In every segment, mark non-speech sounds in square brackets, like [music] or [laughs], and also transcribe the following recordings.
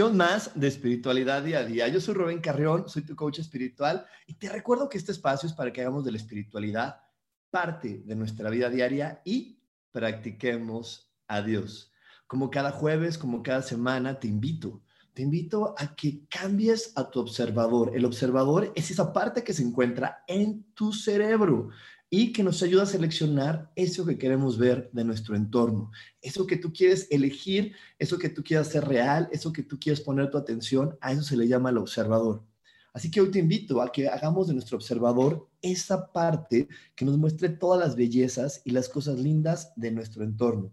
Más de Espiritualidad Día a Día. Yo soy Rubén Carrión, soy tu coach espiritual y te recuerdo que este espacio es para que hagamos de la espiritualidad parte de nuestra vida diaria y practiquemos a Dios. Como cada jueves, como cada semana, te invito, te invito a que cambies a tu observador. El observador es esa parte que se encuentra en tu cerebro y que nos ayuda a seleccionar eso que queremos ver de nuestro entorno, eso que tú quieres elegir, eso que tú quieres hacer real, eso que tú quieres poner tu atención, a eso se le llama el observador. Así que hoy te invito a que hagamos de nuestro observador esa parte que nos muestre todas las bellezas y las cosas lindas de nuestro entorno.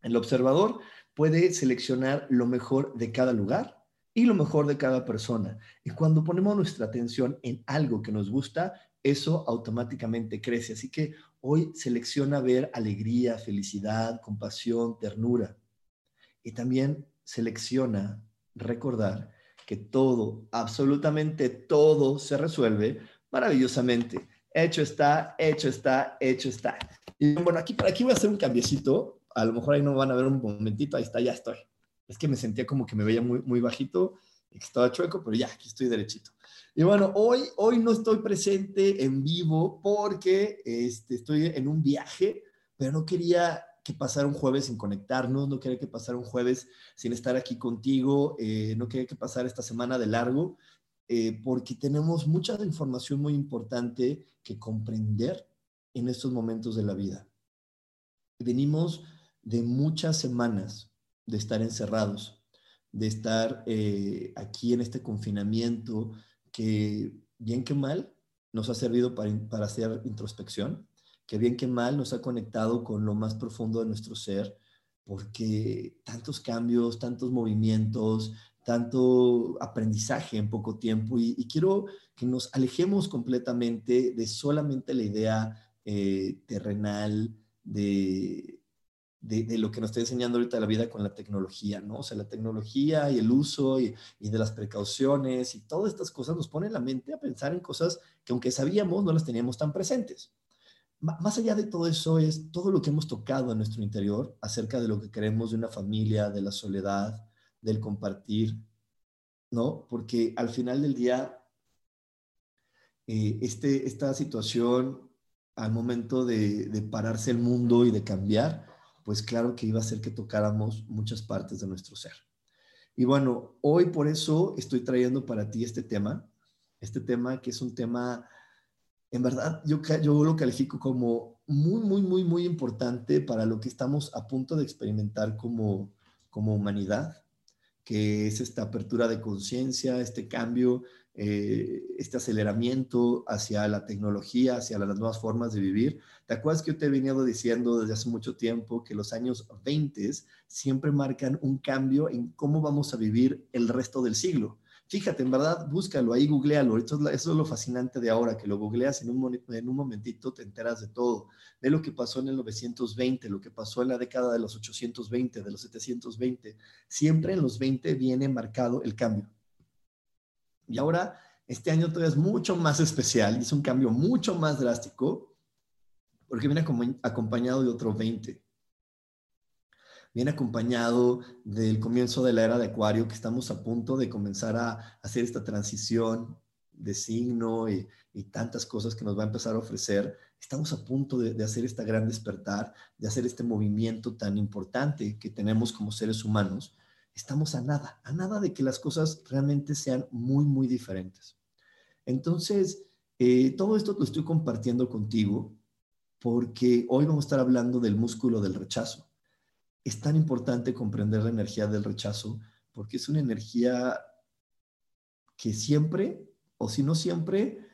El observador puede seleccionar lo mejor de cada lugar y lo mejor de cada persona. Y cuando ponemos nuestra atención en algo que nos gusta, eso automáticamente crece. Así que hoy selecciona ver alegría, felicidad, compasión, ternura. Y también selecciona recordar que todo, absolutamente todo se resuelve maravillosamente. Hecho está, hecho está, hecho está. Y bueno, aquí, por aquí voy a hacer un cambiecito. A lo mejor ahí no van a ver un momentito. Ahí está, ya estoy. Es que me sentía como que me veía muy, muy bajito estaba chueco, pero ya, aquí estoy derechito. Y bueno, hoy, hoy no estoy presente en vivo porque este, estoy en un viaje, pero no quería que pasara un jueves sin conectarnos, no quería que pasara un jueves sin estar aquí contigo, eh, no quería que pasara esta semana de largo, eh, porque tenemos mucha información muy importante que comprender en estos momentos de la vida. Venimos de muchas semanas de estar encerrados, de estar eh, aquí en este confinamiento, que bien que mal nos ha servido para, hacer introspección, que bien que mal nos ha conectado con lo más profundo de nuestro ser, porque tantos cambios, tantos movimientos, tanto aprendizaje en poco tiempo y, quiero que nos alejemos completamente de solamente la idea eh, terrenal de, de, lo que nos está enseñando ahorita la vida con la tecnología, ¿no? O sea, la tecnología y el uso y, de las precauciones y todas estas cosas nos ponen la mente a pensar en cosas que aunque sabíamos no las teníamos tan presentes. más allá de todo eso es todo lo que hemos tocado en nuestro interior acerca de lo que queremos de una familia, de la soledad, del compartir, ¿no? Porque al final del día, eh, este, esta situación, al momento de, de pararse el mundo y de cambiar, pues claro que iba a hacer que tocáramos muchas partes de nuestro ser. Y bueno, hoy por eso estoy trayendo para ti este tema, este tema que es un tema, en verdad, yo, yo lo califico como muy, muy, muy, muy importante para lo que estamos a punto de experimentar como, como humanidad, que es esta apertura de conciencia, este cambio, eh, este aceleramiento hacia la tecnología, hacia las nuevas formas de vivir. ¿Te acuerdas que yo te he venido diciendo desde hace mucho tiempo que los años 20 siempre marcan un cambio en cómo vamos a vivir el resto del siglo? Fíjate, en verdad, búscalo ahí, googlealo. Eso es, eso es lo fascinante de ahora, que lo googleas en un, en un momentito, te enteras de todo. De lo que pasó en el 920, lo que pasó en la década de los 820, de los 720. Siempre en los 20 viene marcado el cambio. Y ahora, este año todavía es mucho más especial y es un cambio mucho más drástico porque viene acompañado de otro 20 viene acompañado del comienzo de la era de Acuario, que estamos a punto de comenzar a hacer esta transición de signo y, tantas cosas que nos va a empezar a ofrecer. Estamos a punto de, de, hacer esta gran despertar, de hacer este movimiento tan importante que tenemos como seres humanos. Estamos a nada, a nada de que las cosas realmente sean muy, muy diferentes. Entonces, eh, todo esto lo estoy compartiendo contigo porque hoy vamos a estar hablando del músculo del rechazo. Es tan importante comprender la energía del rechazo porque es una energía que siempre, o si no siempre,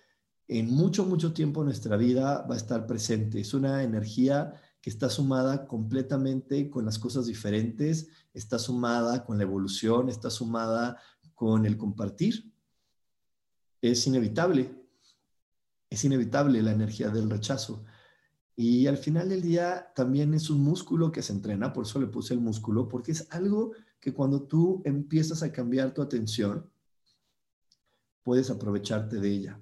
en mucho, mucho tiempo nuestra vida va a estar presente. Es una energía está sumada completamente con las cosas diferentes, está sumada con la evolución, está sumada con el compartir. Es inevitable, es inevitable la energía del rechazo. Y al final del día también es un músculo que se entrena, por eso le puse el músculo, porque es algo que cuando tú empiezas a cambiar tu atención, puedes aprovecharte de ella.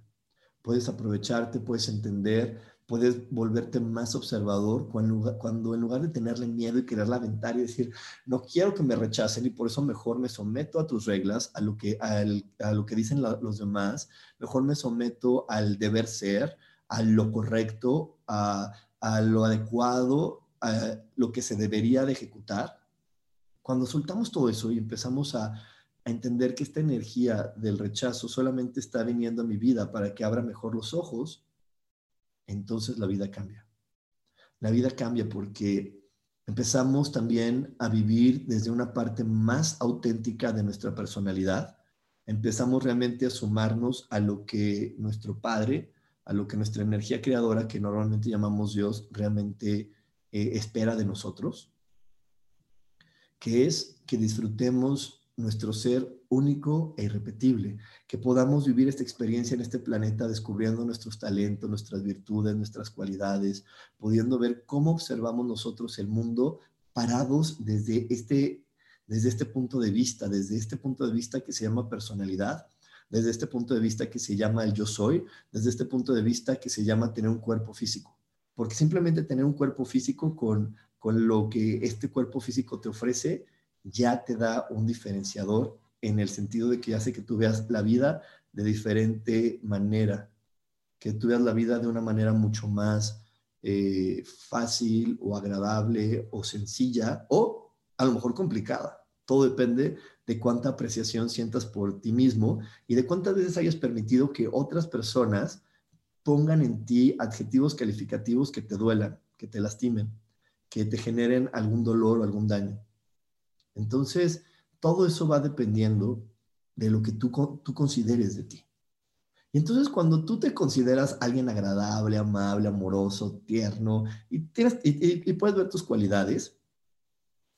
Puedes aprovecharte, puedes entender, puedes volverte más observador cuando, cuando en lugar de tenerle miedo y quererla aventar y decir, no quiero que me rechacen y por eso mejor me someto a tus reglas, a lo que, a lo que dicen los demás, mejor me someto al deber ser, a lo correcto, a, a lo adecuado, a lo que se debería de ejecutar. Cuando soltamos todo eso y empezamos a, a entender que esta energía del rechazo solamente está viniendo a mi vida para que abra mejor los ojos, entonces la vida cambia. La vida cambia porque empezamos también a vivir desde una parte más auténtica de nuestra personalidad. Empezamos realmente a sumarnos a lo que nuestro Padre, a lo que nuestra energía creadora, que normalmente llamamos Dios, realmente eh, espera de nosotros, que es que disfrutemos nuestro ser único e irrepetible, que podamos vivir esta experiencia en este planeta descubriendo nuestros talentos, nuestras virtudes, nuestras cualidades, pudiendo ver cómo observamos nosotros el mundo parados desde este, desde este punto de vista, desde este punto de vista que se llama personalidad, desde este punto de vista que se llama el yo soy, desde este punto de vista que se llama tener un cuerpo físico. Porque simplemente tener un cuerpo físico con, con lo que este cuerpo físico te ofrece, ya te da un diferenciador en el sentido de que hace que tú veas la vida de diferente manera, que tú veas la vida de una manera mucho más eh, fácil o agradable o sencilla o a lo mejor complicada. Todo depende de cuánta apreciación sientas por ti mismo y de cuántas veces hayas permitido que otras personas pongan en ti adjetivos calificativos que te duelan, que te lastimen, que te generen algún dolor o algún daño. Entonces, todo eso va dependiendo de lo que tú, tú consideres de ti. Y entonces cuando tú te consideras alguien agradable, amable, amoroso, tierno, y, tienes, puedes ver tus cualidades,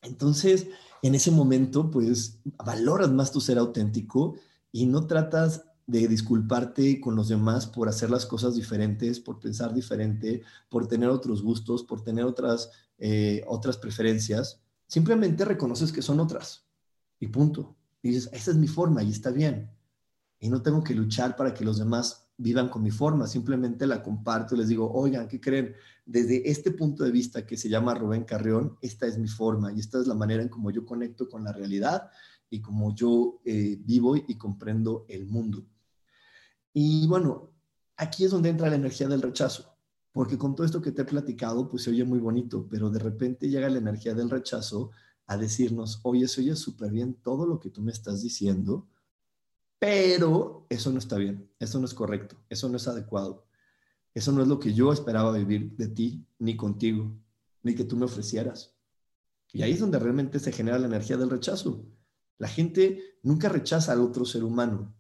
entonces en ese momento pues valoras más tu ser auténtico y no tratas de disculparte con los demás por hacer las cosas diferentes, por pensar diferente, por tener otros gustos, por tener otras, eh, otras preferencias, Simplemente reconoces que son otras y punto. Y dices, esa es mi forma y está bien. Y no tengo que luchar para que los demás vivan con mi forma, simplemente la comparto y les digo, oigan, ¿qué creen? Desde este punto de vista que se llama Rubén Carrión, esta es mi forma y esta es la manera en cómo yo conecto con la realidad y como yo eh, vivo y comprendo el mundo. Y bueno, aquí es donde entra la energía del rechazo. Porque con todo esto que te he platicado, pues se oye muy bonito, pero de repente llega la energía del rechazo a decirnos, oye, se oye súper bien todo lo que tú me estás diciendo, pero eso no está bien, eso no es correcto, eso no es adecuado, eso no es lo que yo esperaba vivir de ti, ni contigo, ni que tú me ofrecieras. Y ahí es donde realmente se genera la energía del rechazo. La gente nunca rechaza al otro ser humano,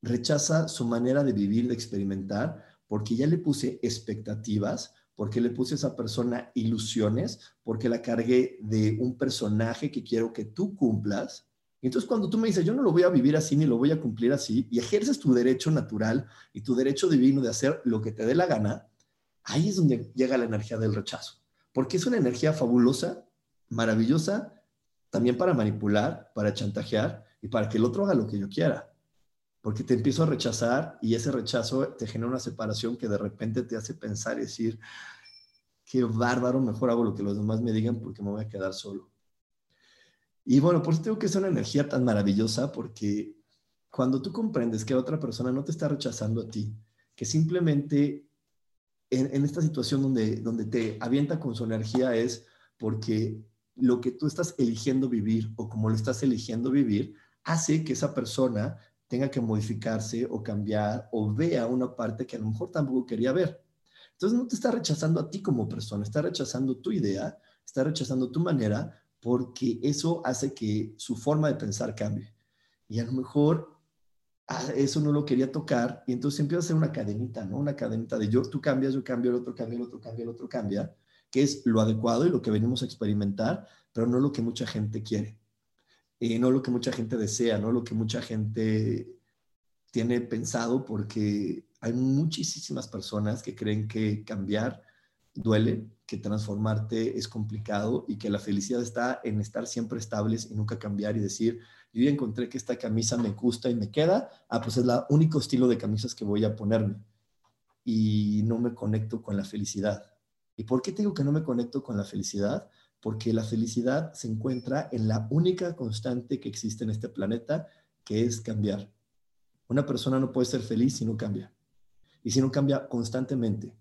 rechaza su manera de vivir, de experimentar, porque ya le puse expectativas, porque le puse a esa persona ilusiones, porque la cargué de un personaje que quiero que tú cumplas. Y entonces cuando tú me dices, yo no lo voy a vivir así ni lo voy a cumplir así, y ejerces tu derecho natural y tu derecho divino de hacer lo que te dé la gana, ahí es donde llega la energía del rechazo. Porque es una energía fabulosa, maravillosa, también para manipular, para chantajear y para que el otro haga lo que yo quiera porque te empiezo a rechazar y ese rechazo te genera una separación que de repente te hace pensar y decir, qué bárbaro, mejor hago lo que los demás me digan porque me voy a quedar solo. Y bueno, por eso tengo que es una energía tan maravillosa porque cuando tú comprendes que otra persona no te está rechazando a ti, que simplemente en, esta situación donde, donde te avienta con su energía es porque lo que tú estás eligiendo vivir o como lo estás eligiendo vivir hace que esa persona tenga que modificarse o cambiar o vea una parte que a lo mejor tampoco quería ver. Entonces no te está rechazando a ti como persona, está rechazando tu idea, está rechazando tu manera porque eso hace que su forma de pensar cambie. Y a lo mejor ah, eso no lo quería tocar y entonces empieza a ser una cadenita, ¿no? Una cadenita de yo, tú cambias, yo cambio, el otro cambia, el otro cambia, el otro cambia, que es lo adecuado y lo que venimos a experimentar, pero no lo que mucha gente quiere. Y no lo que mucha gente desea, no lo que mucha gente tiene pensado, porque hay muchísimas personas que creen que cambiar duele, que transformarte es complicado y que la felicidad está en estar siempre estables y nunca cambiar y decir, yo ya encontré que esta camisa me gusta y me queda, ah, pues es el único estilo de camisas que voy a ponerme y no me conecto con la felicidad. ¿Y por qué digo que no me conecto con la felicidad? Porque la felicidad se encuentra en la única constante que existe en este planeta, que es cambiar. Una persona no puede ser feliz si no cambia. Y si no cambia constantemente.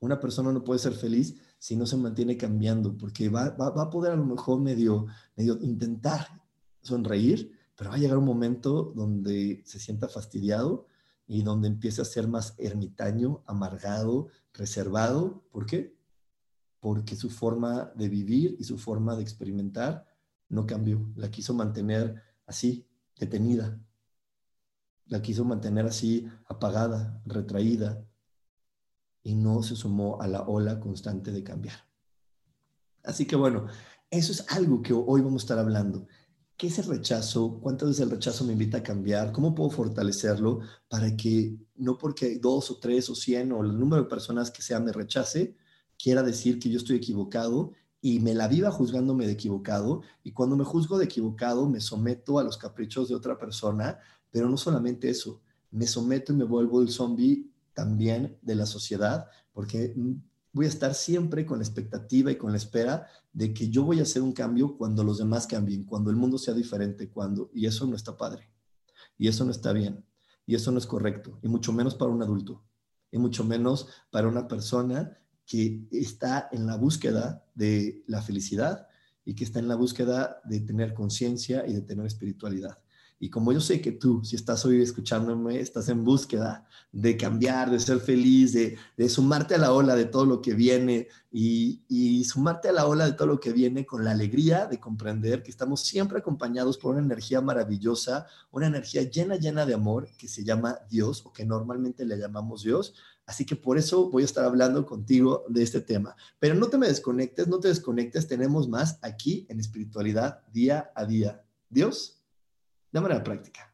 Una persona no puede ser feliz si no se mantiene cambiando, porque va, a poder a lo mejor medio, medio intentar sonreír, pero va a llegar un momento donde se sienta fastidiado y donde empiece a ser más ermitaño, amargado, reservado. ¿Por qué? Porque su forma de vivir y su forma de experimentar no cambió. La quiso mantener así, detenida. La quiso mantener así, apagada, retraída, y no se sumó a la ola constante de cambiar. Así que bueno, eso es algo que hoy vamos a estar hablando. ¿Qué es el rechazo? ¿Cuántas veces el rechazo me invita a cambiar? ¿Cómo puedo fortalecerlo para que no porque dos o tres o cien o el número de personas que sea me rechace, quiera decir que yo estoy equivocado y me la viva juzgándome de equivocado y cuando me juzgo de equivocado me someto a los caprichos de otra persona, pero no solamente eso, me someto y me vuelvo el zombie también de la sociedad, porque mm, voy a estar siempre con la expectativa y con la espera de que yo voy a hacer un cambio cuando los demás cambien, cuando el mundo sea diferente, cuando, y eso no está padre, y eso no está bien, y eso no es correcto, y mucho menos para un adulto, y mucho menos para una persona que está en la búsqueda de la felicidad y que está en la búsqueda de tener conciencia y de tener espiritualidad. Y como yo sé que tú, si estás hoy escuchándome, estás en búsqueda de cambiar, de ser feliz, de, sumarte a la ola de todo lo que viene y, y, sumarte a la ola de todo lo que viene con la alegría de comprender que estamos siempre acompañados por una energía maravillosa, una energía llena, llena de amor que se llama Dios o que normalmente le llamamos Dios. Así que por eso voy a estar hablando contigo de este tema. Pero no te me desconectes, no te desconectes, tenemos más aquí en espiritualidad día a día. Dios de manera práctica.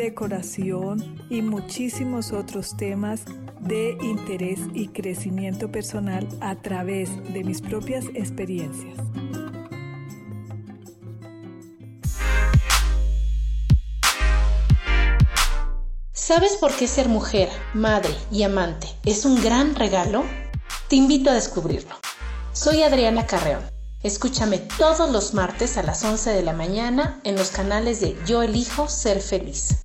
decoración y muchísimos otros temas de interés y crecimiento personal a través de mis propias experiencias. ¿Sabes por qué ser mujer, madre y amante es un gran regalo? Te invito a descubrirlo. Soy Adriana Carreón. Escúchame todos los martes a las 11 de la mañana en los canales de Yo elijo ser feliz.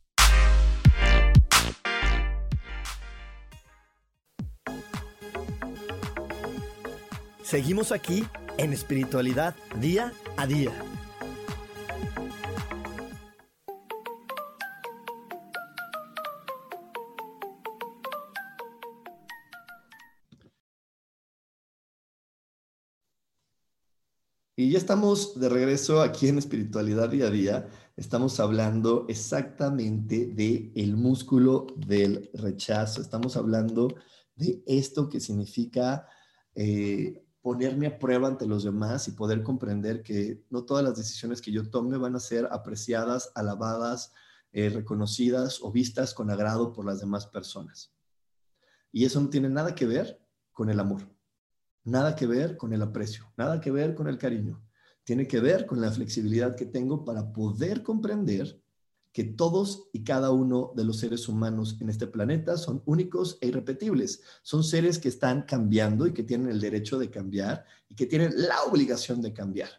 Seguimos aquí en espiritualidad día a día. Y ya estamos de regreso aquí en Espiritualidad Día a Día. Estamos hablando exactamente de el músculo del rechazo. Estamos hablando de esto que significa eh, ponerme a prueba ante los demás y poder comprender que no todas las decisiones que yo tome van a ser apreciadas, alabadas, eh, reconocidas o vistas con agrado por las demás personas. Y eso no tiene nada que ver con el amor, nada que ver con el aprecio, nada que ver con el cariño. Tiene que ver con la flexibilidad que tengo para poder comprender que todos y cada uno de los seres humanos en este planeta son únicos e irrepetibles. Son seres que están cambiando y que tienen el derecho de cambiar y que tienen la obligación de cambiar.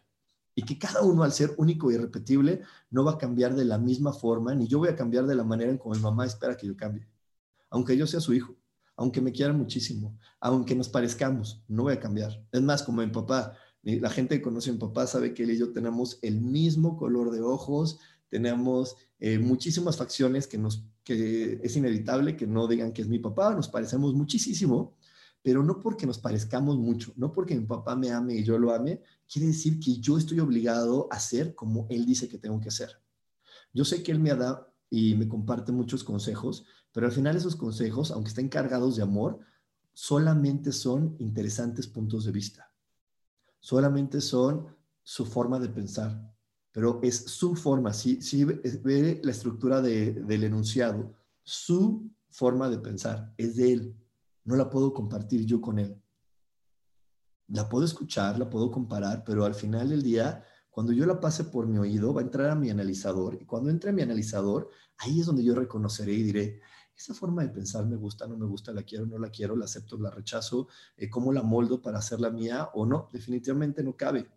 Y que cada uno al ser único e irrepetible no va a cambiar de la misma forma, ni yo voy a cambiar de la manera en como mi mamá espera que yo cambie. Aunque yo sea su hijo, aunque me quiera muchísimo, aunque nos parezcamos, no voy a cambiar. Es más, como mi papá, la gente que conoce a mi papá sabe que él y yo tenemos el mismo color de ojos, tenemos eh, muchísimas facciones que, nos, que es inevitable que no digan que es mi papá, nos parecemos muchísimo, pero no porque nos parezcamos mucho, no porque mi papá me ame y yo lo ame, quiere decir que yo estoy obligado a hacer como él dice que tengo que hacer. Yo sé que él me da y me comparte muchos consejos, pero al final esos consejos, aunque estén cargados de amor, solamente son interesantes puntos de vista. Solamente son su forma de pensar pero es su forma, si, si ve la estructura del enunciado, su forma de pensar es de él, no la puedo compartir yo con él. La puedo escuchar, la puedo comparar, pero al final del día, cuando yo la pase por mi oído, va a entrar a mi analizador y cuando entre a mi analizador, ahí es donde yo reconoceré y diré, esa forma de pensar me gusta, no me gusta, la quiero, no la quiero, la acepto, la rechazo, eh, cómo la moldo para hacerla mía o no, definitivamente no cabe.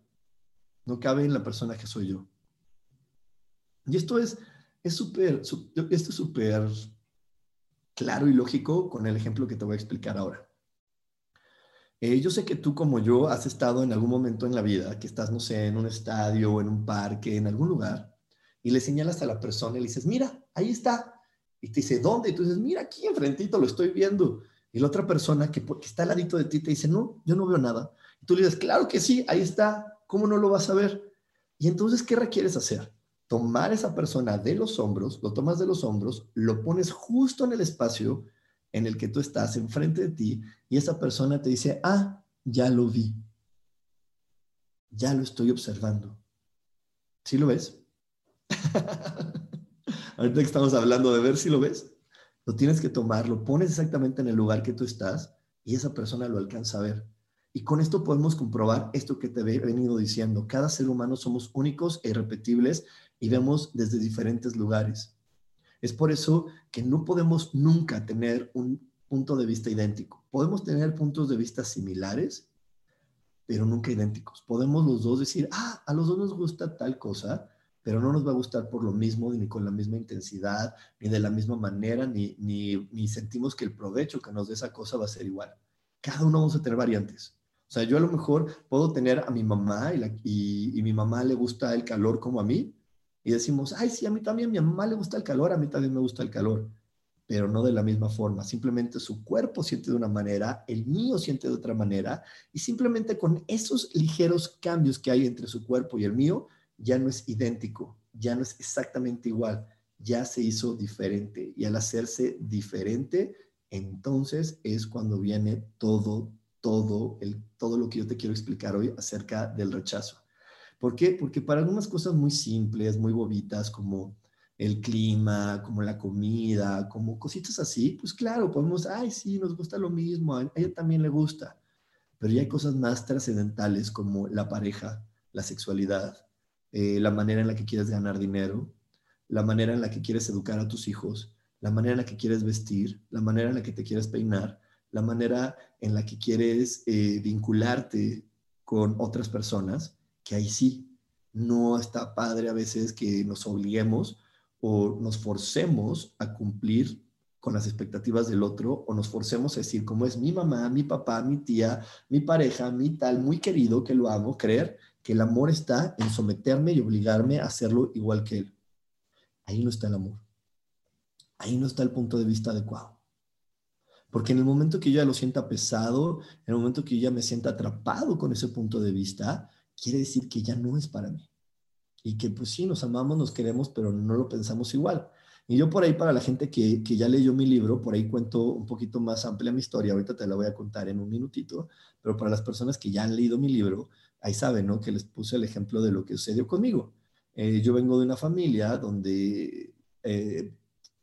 No cabe en la persona que soy yo. Y esto es súper, esto es súper claro y lógico con el ejemplo que te voy a explicar ahora. Eh, yo sé que tú como yo has estado en algún momento en la vida, que estás, no sé, en un estadio, en un parque, en algún lugar, y le señalas a la persona y le dices, mira, ahí está. Y te dice, ¿dónde? Y tú dices, mira, aquí enfrentito lo estoy viendo. Y la otra persona que, que está al ladito de ti te dice, no, yo no veo nada. Y tú le dices, claro que sí, ahí está. ¿Cómo no lo vas a ver? Y entonces, ¿qué requieres hacer? Tomar esa persona de los hombros, lo tomas de los hombros, lo pones justo en el espacio en el que tú estás, enfrente de ti, y esa persona te dice, ah, ya lo vi, ya lo estoy observando. ¿Sí lo ves? [laughs] Ahorita que estamos hablando de ver si lo ves, lo tienes que tomar, lo pones exactamente en el lugar que tú estás y esa persona lo alcanza a ver. Y con esto podemos comprobar esto que te he venido diciendo. Cada ser humano somos únicos e irrepetibles y vemos desde diferentes lugares. Es por eso que no podemos nunca tener un punto de vista idéntico. Podemos tener puntos de vista similares, pero nunca idénticos. Podemos los dos decir, ah, a los dos nos gusta tal cosa, pero no nos va a gustar por lo mismo, ni con la misma intensidad, ni de la misma manera, ni, ni, sentimos que el provecho que nos dé esa cosa va a ser igual. Cada uno vamos a tener variantes. O sea, yo a lo mejor puedo tener a mi mamá y, y mi mamá le gusta el calor como a mí, y decimos, ay, sí, a mí también, a mi mamá le gusta el calor, a mí también me gusta el calor, pero no de la misma forma. Simplemente su cuerpo siente de una manera, el mío siente de otra manera, y simplemente con esos ligeros cambios que hay entre su cuerpo y el mío, ya no es idéntico, ya no es exactamente igual, ya se hizo diferente. Y al hacerse diferente, entonces es cuando viene todo, todo, el, todo lo que yo te quiero explicar hoy acerca del rechazo. ¿Por qué? Porque para algunas cosas muy simples, muy bobitas, como el clima, como la comida, como cositas así, pues claro, podemos, ay, sí, nos gusta lo mismo, a ella también le gusta. Pero ya hay cosas más trascendentales como la pareja, la sexualidad, eh, la manera en la que quieres ganar dinero, la manera en la que quieres educar a tus hijos, la manera en la que quieres vestir, la manera en la que te quieres peinar, la manera en la que quieres eh, vincularte con otras personas que ahí sí no está padre a veces que nos obliguemos o nos forcemos a cumplir con las expectativas del otro o nos forcemos a decir, como es mi mamá, mi papá, mi tía, mi pareja, mi tal, muy querido que lo amo, creer que el amor está en someterme y obligarme a hacerlo igual que él. Ahí no está el amor. Ahí no está el punto de vista adecuado. Porque en el momento que yo ya lo sienta pesado, en el momento que yo ya me sienta atrapado con ese punto de vista, quiere decir que ya no es para mí. Y que pues sí, nos amamos, nos queremos, pero no lo pensamos igual. Y yo por ahí, para la gente que, que, ya leyó mi libro, por ahí cuento un poquito más amplia mi historia, ahorita te la voy a contar en un minutito, pero para las personas que ya han leído mi libro, ahí saben, ¿no? Que les puse el ejemplo de lo que sucedió conmigo. Eh, yo vengo de una familia donde eh,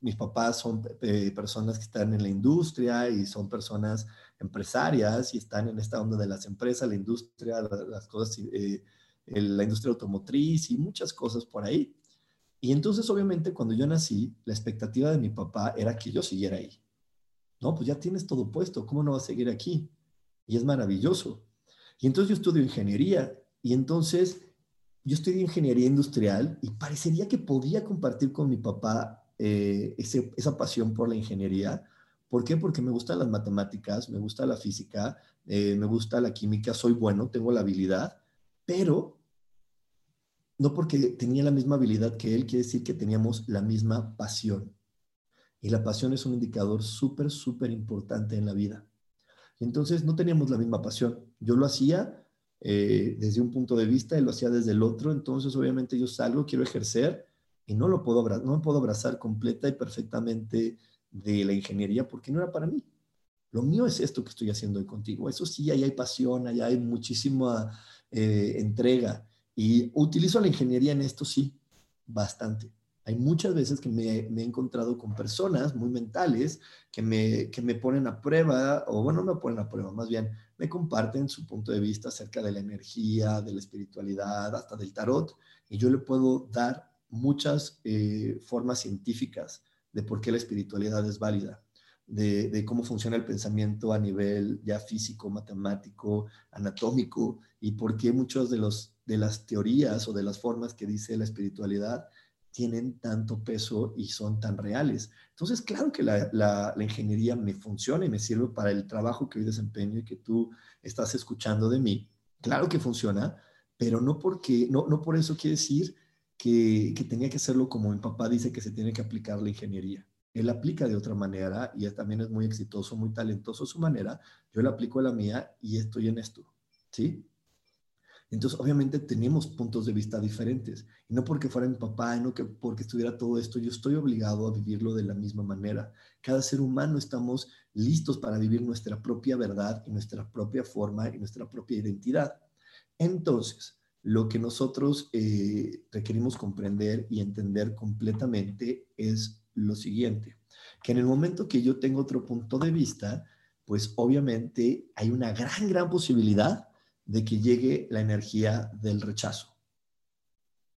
mis papás son eh, personas que están en la industria y son personas empresarias y están en esta onda de las empresas, la industria, las cosas, la industria automotriz y muchas cosas por ahí. Y entonces, obviamente, cuando yo nací, la expectativa de mi papá era que yo siguiera ahí. No, pues ya tienes todo puesto, ¿cómo no vas a seguir aquí? Y es maravilloso. Y entonces yo estudio ingeniería y entonces yo estudio ingeniería industrial y parecería que podía compartir con mi papá eh, esa pasión por la ingeniería. ¿Por qué? Porque me gustan las matemáticas, me gusta la física, eh, me gusta la química, soy bueno, tengo la habilidad, pero no porque tenía la misma habilidad que él, quiere decir que teníamos la misma pasión. Y la pasión es un indicador súper, súper importante en la vida. Entonces no teníamos la misma pasión. Yo lo hacía eh, desde un punto de vista, él lo hacía desde el otro. Entonces obviamente yo salgo, quiero ejercer y no lo puedo abrazar, no me puedo abrazar completa y perfectamente de la ingeniería porque no era para mí. Lo mío es esto que estoy haciendo hoy contigo. Eso sí, ahí hay pasión, ahí hay muchísima eh, entrega. Y utilizo la ingeniería en esto, sí, bastante. Hay muchas veces que me, he encontrado con personas muy mentales que me, que me ponen a prueba, o bueno, no me ponen a prueba, más bien me comparten su punto de vista acerca de la energía, de la espiritualidad, hasta del tarot, y yo le puedo dar muchas eh, formas científicas de por qué la espiritualidad es válida. De, cómo funciona el pensamiento a nivel ya físico, matemático, anatómico, y por qué muchos de de las teorías o de las formas que dice la espiritualidad tienen tanto peso y son tan reales. Entonces, claro que la, ingeniería me funciona y me sirve para el trabajo que hoy desempeño y que tú estás escuchando de mí. Claro que funciona, pero no, porque, no, no por eso quiere decir que, que tenía que hacerlo como mi papá dice que se tiene que aplicar la ingeniería. Él aplica de otra manera y él también es muy exitoso, muy talentoso a su manera. Yo le aplico a la mía y estoy en esto. ¿Sí? Entonces, obviamente tenemos puntos de vista diferentes. Y no porque fuera mi papá, no que porque estuviera todo esto, yo estoy obligado a vivirlo de la misma manera. Cada ser humano estamos listos para vivir nuestra propia verdad y nuestra propia forma y nuestra propia identidad. Entonces, lo que nosotros eh, requerimos comprender y entender completamente es lo siguiente, que en el momento que yo tengo otro punto de vista, pues obviamente hay una gran, gran posibilidad de que llegue la energía del rechazo.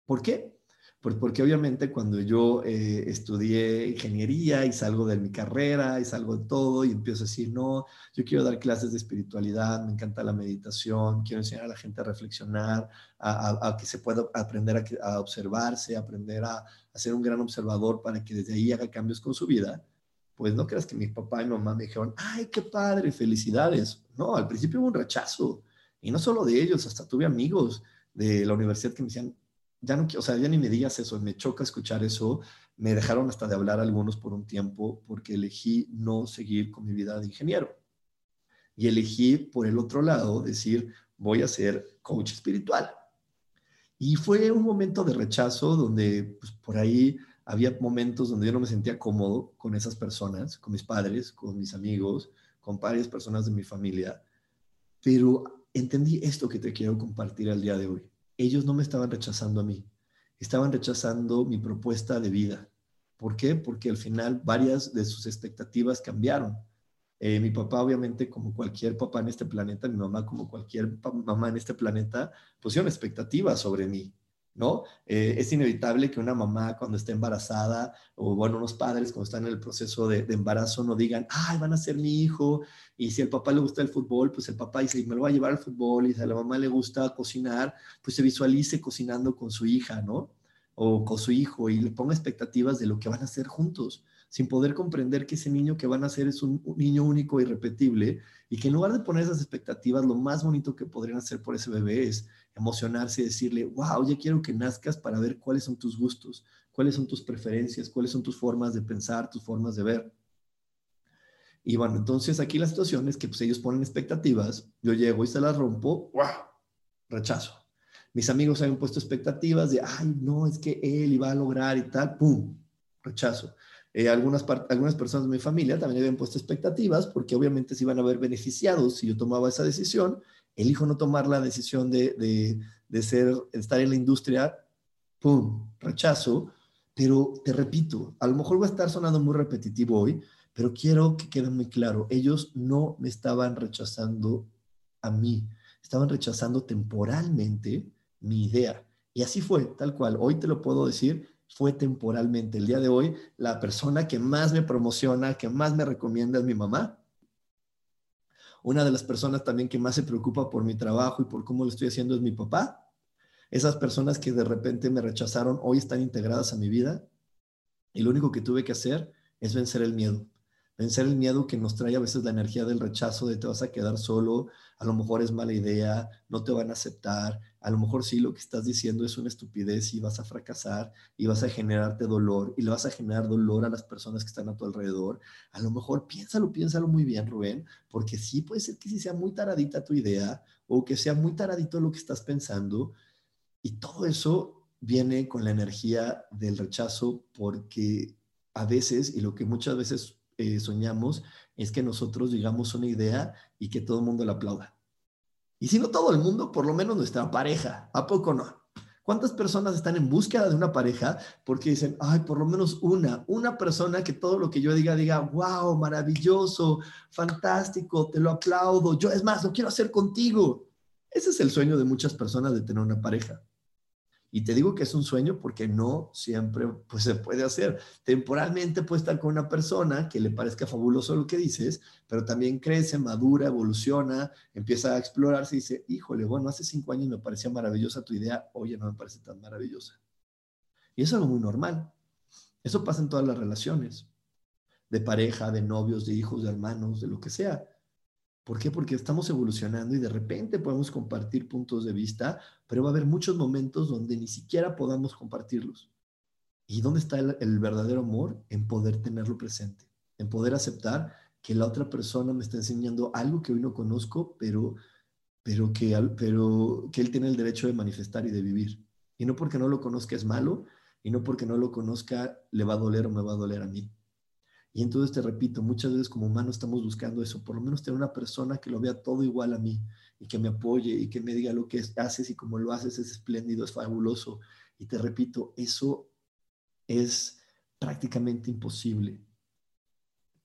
¿Por qué? Porque obviamente cuando yo eh, estudié ingeniería y salgo de mi carrera y salgo de todo y empiezo a decir, no, yo quiero dar clases de espiritualidad, me encanta la meditación, quiero enseñar a la gente a reflexionar, a, que se pueda aprender a, observarse, aprender a, a, ser un gran observador para que desde ahí haga cambios con su vida, pues no creas que mi papá y mamá me dijeron, ay, qué padre, felicidades. No, al principio hubo un rechazo y no solo de ellos, hasta tuve amigos de la universidad que me decían, ya no, o sea, ya ni me digas eso, me choca escuchar eso. Me dejaron hasta de hablar algunos por un tiempo porque elegí no seguir con mi vida de ingeniero. Y elegí por el otro lado decir, voy a ser coach espiritual. Y fue un momento de rechazo donde pues, por ahí había momentos donde yo no me sentía cómodo con esas personas, con mis padres, con mis amigos, con varias personas de mi familia. Pero entendí esto que te quiero compartir al día de hoy. Ellos no me estaban rechazando a mí, estaban rechazando mi propuesta de vida. ¿Por qué? Porque al final varias de sus expectativas cambiaron. Eh, mi papá, obviamente, como cualquier papá en este planeta, mi mamá, como cualquier mamá en este planeta, pusieron expectativas sobre mí. ¿No? Eh, es inevitable que una mamá cuando esté embarazada o, bueno, unos padres cuando están en el proceso de, embarazo no digan, ay, van a ser mi hijo, y si al papá le gusta el fútbol, pues el papá dice, me lo va a llevar al fútbol, y si a la mamá le gusta cocinar, pues se visualice cocinando con su hija, ¿no? O con su hijo y le ponga expectativas de lo que van a hacer juntos, sin poder comprender que ese niño que van a ser es un, niño único e irrepetible y que en lugar de poner esas expectativas, lo más bonito que podrían hacer por ese bebé es emocionarse y decirle, wow, ya quiero que nazcas para ver cuáles son tus gustos, cuáles son tus preferencias, cuáles son tus formas de pensar, tus formas de ver. Y bueno, entonces aquí la situación es que pues, ellos ponen expectativas, yo llego y se las rompo, wow, rechazo. Mis amigos habían puesto expectativas de, ay, no, es que él iba a lograr y tal, pum, rechazo. Eh, algunas, algunas personas de mi familia también habían puesto expectativas porque obviamente se iban a ver beneficiados si yo tomaba esa decisión. Elijo no tomar la decisión de, de, de ser, estar en la industria, pum, rechazo. Pero te repito, a lo mejor va a estar sonando muy repetitivo hoy, pero quiero que quede muy claro, ellos no me estaban rechazando a mí, estaban rechazando temporalmente mi idea. Y así fue, tal cual. Hoy te lo puedo decir, fue temporalmente. El día de hoy, la persona que más me promociona, que más me recomienda es mi mamá. Una de las personas también que más se preocupa por mi trabajo y por cómo lo estoy haciendo es mi papá. Esas personas que de repente me rechazaron hoy están integradas a mi vida. Y lo único que tuve que hacer es vencer el miedo vencer el miedo que nos trae a veces la energía del rechazo, de te vas a quedar solo, a lo mejor es mala idea, no te van a aceptar, a lo mejor sí lo que estás diciendo es una estupidez y vas a fracasar y vas a generarte dolor y le vas a generar dolor a las personas que están a tu alrededor. A lo mejor piénsalo, piénsalo muy bien, Rubén, porque sí puede ser que sí sea muy taradita tu idea o que sea muy taradito lo que estás pensando y todo eso viene con la energía del rechazo porque a veces, y lo que muchas veces eh, soñamos es que nosotros digamos una idea y que todo el mundo la aplauda. Y si no todo el mundo, por lo menos nuestra pareja. ¿A poco no? ¿Cuántas personas están en búsqueda de una pareja porque dicen, ay, por lo menos una, una persona que todo lo que yo diga diga, wow, maravilloso, fantástico, te lo aplaudo, yo es más, lo quiero hacer contigo? Ese es el sueño de muchas personas de tener una pareja. Y te digo que es un sueño porque no siempre pues, se puede hacer. Temporalmente puede estar con una persona que le parezca fabuloso lo que dices, pero también crece, madura, evoluciona, empieza a explorarse y dice, híjole, bueno, hace cinco años me parecía maravillosa tu idea, hoy no me parece tan maravillosa. Y eso es algo muy normal. Eso pasa en todas las relaciones, de pareja, de novios, de hijos, de hermanos, de lo que sea. ¿Por qué? Porque estamos evolucionando y de repente podemos compartir puntos de vista, pero va a haber muchos momentos donde ni siquiera podamos compartirlos. ¿Y dónde está el, verdadero amor? En poder tenerlo presente, en poder aceptar que la otra persona me está enseñando algo que hoy no conozco, pero, pero, que, pero que él tiene el derecho de manifestar y de vivir. Y no porque no lo conozca es malo, y no porque no lo conozca le va a doler o me va a doler a mí. Y entonces te repito, muchas veces como humanos estamos buscando eso, por lo menos tener una persona que lo vea todo igual a mí y que me apoye y que me diga lo que haces y cómo lo haces es espléndido, es fabuloso. Y te repito, eso es prácticamente imposible.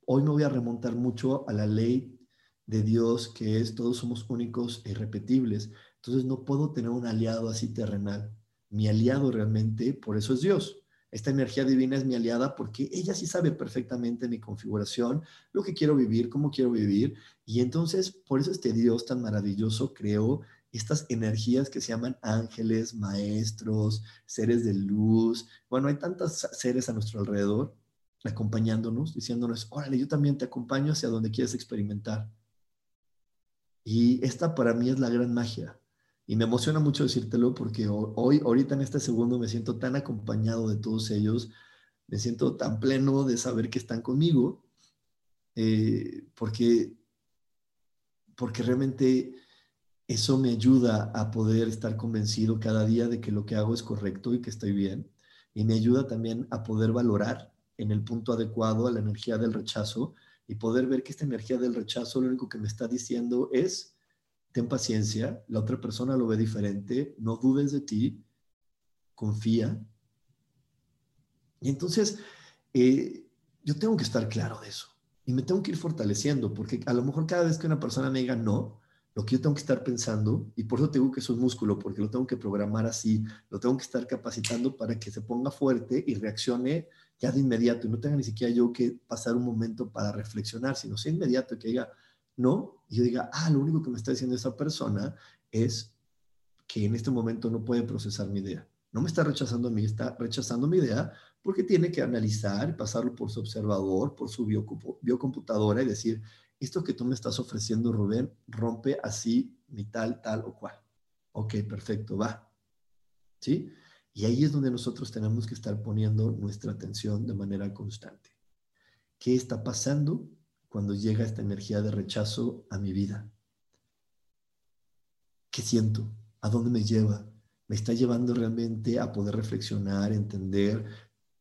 Hoy me voy a remontar mucho a la ley de Dios que es todos somos únicos e irrepetibles. Entonces no puedo tener un aliado así terrenal. Mi aliado realmente, por eso es Dios. Esta energía divina es mi aliada porque ella sí sabe perfectamente mi configuración, lo que quiero vivir, cómo quiero vivir. Y entonces, por eso este Dios tan maravilloso creó estas energías que se llaman ángeles, maestros, seres de luz. Bueno, hay tantos seres a nuestro alrededor acompañándonos, diciéndonos, órale, yo también te acompaño hacia donde quieres experimentar. Y esta para mí es la gran magia. Y me emociona mucho decírtelo porque hoy, ahorita en este segundo, me siento tan acompañado de todos ellos, me siento tan pleno de saber que están conmigo, eh, porque, porque realmente eso me ayuda a poder estar convencido cada día de que lo que hago es correcto y que estoy bien. Y me ayuda también a poder valorar en el punto adecuado a la energía del rechazo y poder ver que esta energía del rechazo lo único que me está diciendo es ten paciencia, la otra persona lo ve diferente, no dudes de ti, confía. Y entonces, eh, yo tengo que estar claro de eso y me tengo que ir fortaleciendo, porque a lo mejor cada vez que una persona me diga no, lo que yo tengo que estar pensando, y por eso tengo que eso es músculo, porque lo tengo que programar así, lo tengo que estar capacitando para que se ponga fuerte y reaccione ya de inmediato, y no tenga ni siquiera yo que pasar un momento para reflexionar, sino sea inmediato, que diga, no, y yo diga, ah, lo único que me está diciendo esa persona es que en este momento no puede procesar mi idea. no me está rechazando a mí, está rechazando mi idea porque tiene que analizar, pasarlo por su observador, por su biocomputadora y decir, esto que tú me estás ofreciendo, Rubén, rompe así mi tal, tal o cual. Ok, perfecto, va. ¿Sí? Y ahí es donde nosotros tenemos que estar poniendo nuestra atención de manera constante. ¿Qué está pasando cuando llega esta energía de rechazo a mi vida? ¿Qué siento? ¿A dónde me lleva? ¿Me está llevando realmente a poder reflexionar, entender,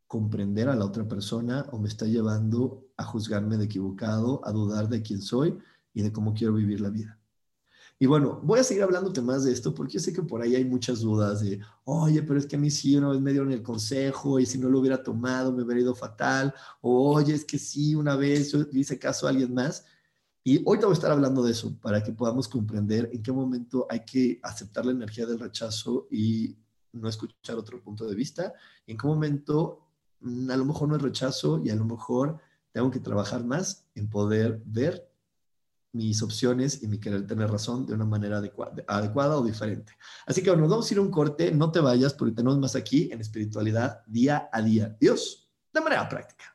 comprender a la otra persona o me está llevando a juzgarme de equivocado, a dudar de quién soy y de cómo quiero vivir la vida? Y bueno, voy a seguir hablándote más de esto porque yo sé que por ahí hay muchas dudas de, oye, pero es que a mí sí una vez me dieron el consejo y si no lo hubiera tomado me hubiera ido fatal, o oye, es que sí, una vez yo hice caso a alguien más. Y hoy te voy a estar hablando de eso para que podamos comprender en qué momento hay que aceptar la energía del rechazo y no escuchar otro punto de vista, y en qué momento mm, a lo mejor no es rechazo y a lo mejor tengo que trabajar más en poder ver mis opciones y mi querer tener razón de una manera adecuada, o diferente. Así que bueno, nos vamos a ir a un corte, no te vayas porque tenemos más aquí en espiritualidad día a día. Dios, de manera práctica.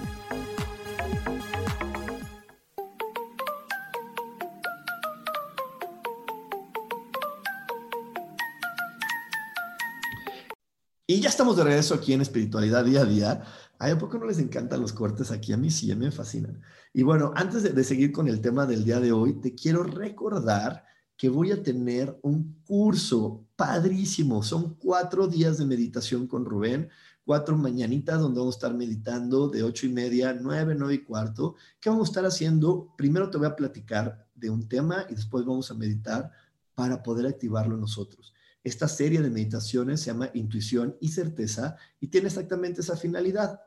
Y ya estamos de regreso aquí en Espiritualidad Día a Día. ¿A poco no les encantan los cortes aquí? A mí sí, me fascinan. Y bueno, antes de, seguir con el tema del día de hoy, te quiero recordar que voy a tener un curso padrísimo. Son cuatro días de meditación con Rubén, cuatro mañanitas donde vamos a estar meditando de ocho y media, nueve, nueve y cuarto. ¿Qué vamos a estar haciendo? Primero te voy a platicar de un tema y después vamos a meditar para poder activarlo nosotros. Esta serie de meditaciones se llama Intuición y Certeza y tiene exactamente esa finalidad.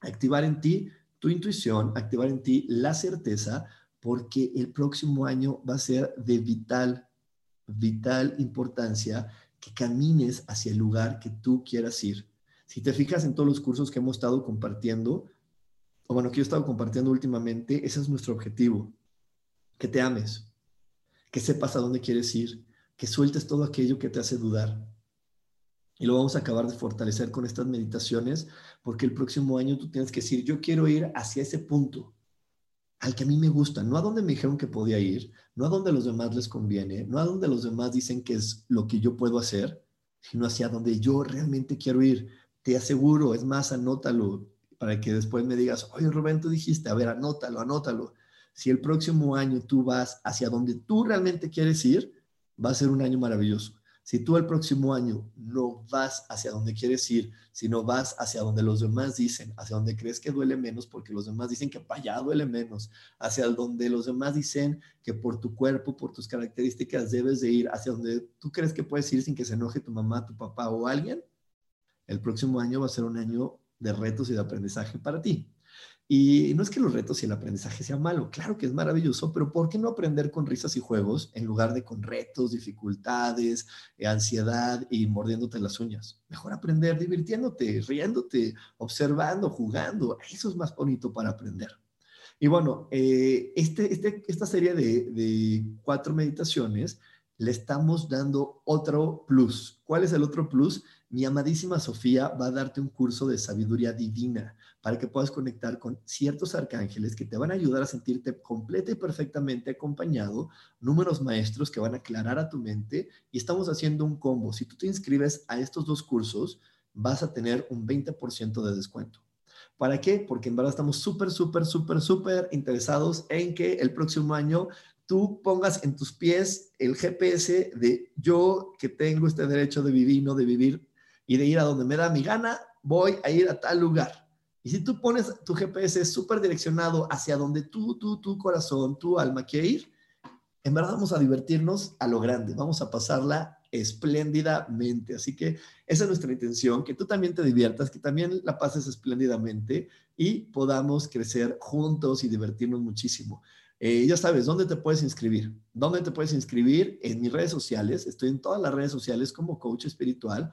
Activar en ti tu intuición, activar en ti la certeza, porque el próximo año va a ser de vital, vital importancia que camines hacia el lugar que tú quieras ir. Si te fijas en todos los cursos que hemos estado compartiendo, o bueno, que yo he estado compartiendo últimamente, ese es nuestro objetivo. Que te ames, que sepas a dónde quieres ir, que sueltes todo aquello que te hace dudar. Y lo vamos a acabar de fortalecer con estas meditaciones, porque el próximo año tú tienes que decir, yo quiero ir hacia ese punto, al que a mí me gusta, no a donde me dijeron que podía ir, no a donde los demás les conviene, no a donde los demás dicen que es lo que yo puedo hacer, sino hacia donde yo realmente quiero ir. Te aseguro, es más, anótalo para que después me digas, oye Rubén, tú dijiste, a ver, anótalo, anótalo. Si el próximo año tú vas hacia donde tú realmente quieres ir, va a ser un año maravilloso. Si tú el próximo año no vas hacia donde quieres ir, sino vas hacia donde los demás dicen, hacia donde crees que duele menos, porque los demás dicen que para allá duele menos, hacia donde los demás dicen que por tu cuerpo, por tus características debes de ir, hacia donde tú crees que puedes ir sin que se enoje tu mamá, tu papá o alguien, el próximo año va a ser un año de retos y de aprendizaje para ti. Y no es que los retos y el aprendizaje sea malo, claro que es maravilloso, pero ¿por qué no aprender con risas y juegos en lugar de con retos, dificultades, eh, ansiedad y mordiéndote las uñas? Mejor aprender divirtiéndote, riéndote, observando, jugando. Eso es más bonito para aprender. Y bueno, eh, este, este, esta serie de, de cuatro meditaciones le estamos dando otro plus. ¿Cuál es el otro plus? Mi amadísima Sofía va a darte un curso de sabiduría divina para que puedas conectar con ciertos arcángeles que te van a ayudar a sentirte completa y perfectamente acompañado, números maestros que van a aclarar a tu mente y estamos haciendo un combo. Si tú te inscribes a estos dos cursos, vas a tener un 20% de descuento. ¿Para qué? Porque en verdad estamos súper, súper, súper, súper interesados en que el próximo año tú pongas en tus pies el GPS de yo que tengo este derecho de vivir, no de vivir y de ir a donde me da mi gana, voy a ir a tal lugar. Y si tú pones tu GPS súper direccionado hacia donde tú, tú, tu corazón, tu alma quiere ir, en verdad vamos a divertirnos a lo grande, vamos a pasarla espléndidamente. Así que esa es nuestra intención, que tú también te diviertas, que también la pases espléndidamente y podamos crecer juntos y divertirnos muchísimo. Eh, ya sabes, ¿dónde te puedes inscribir? ¿Dónde te puedes inscribir? En mis redes sociales, estoy en todas las redes sociales como coach espiritual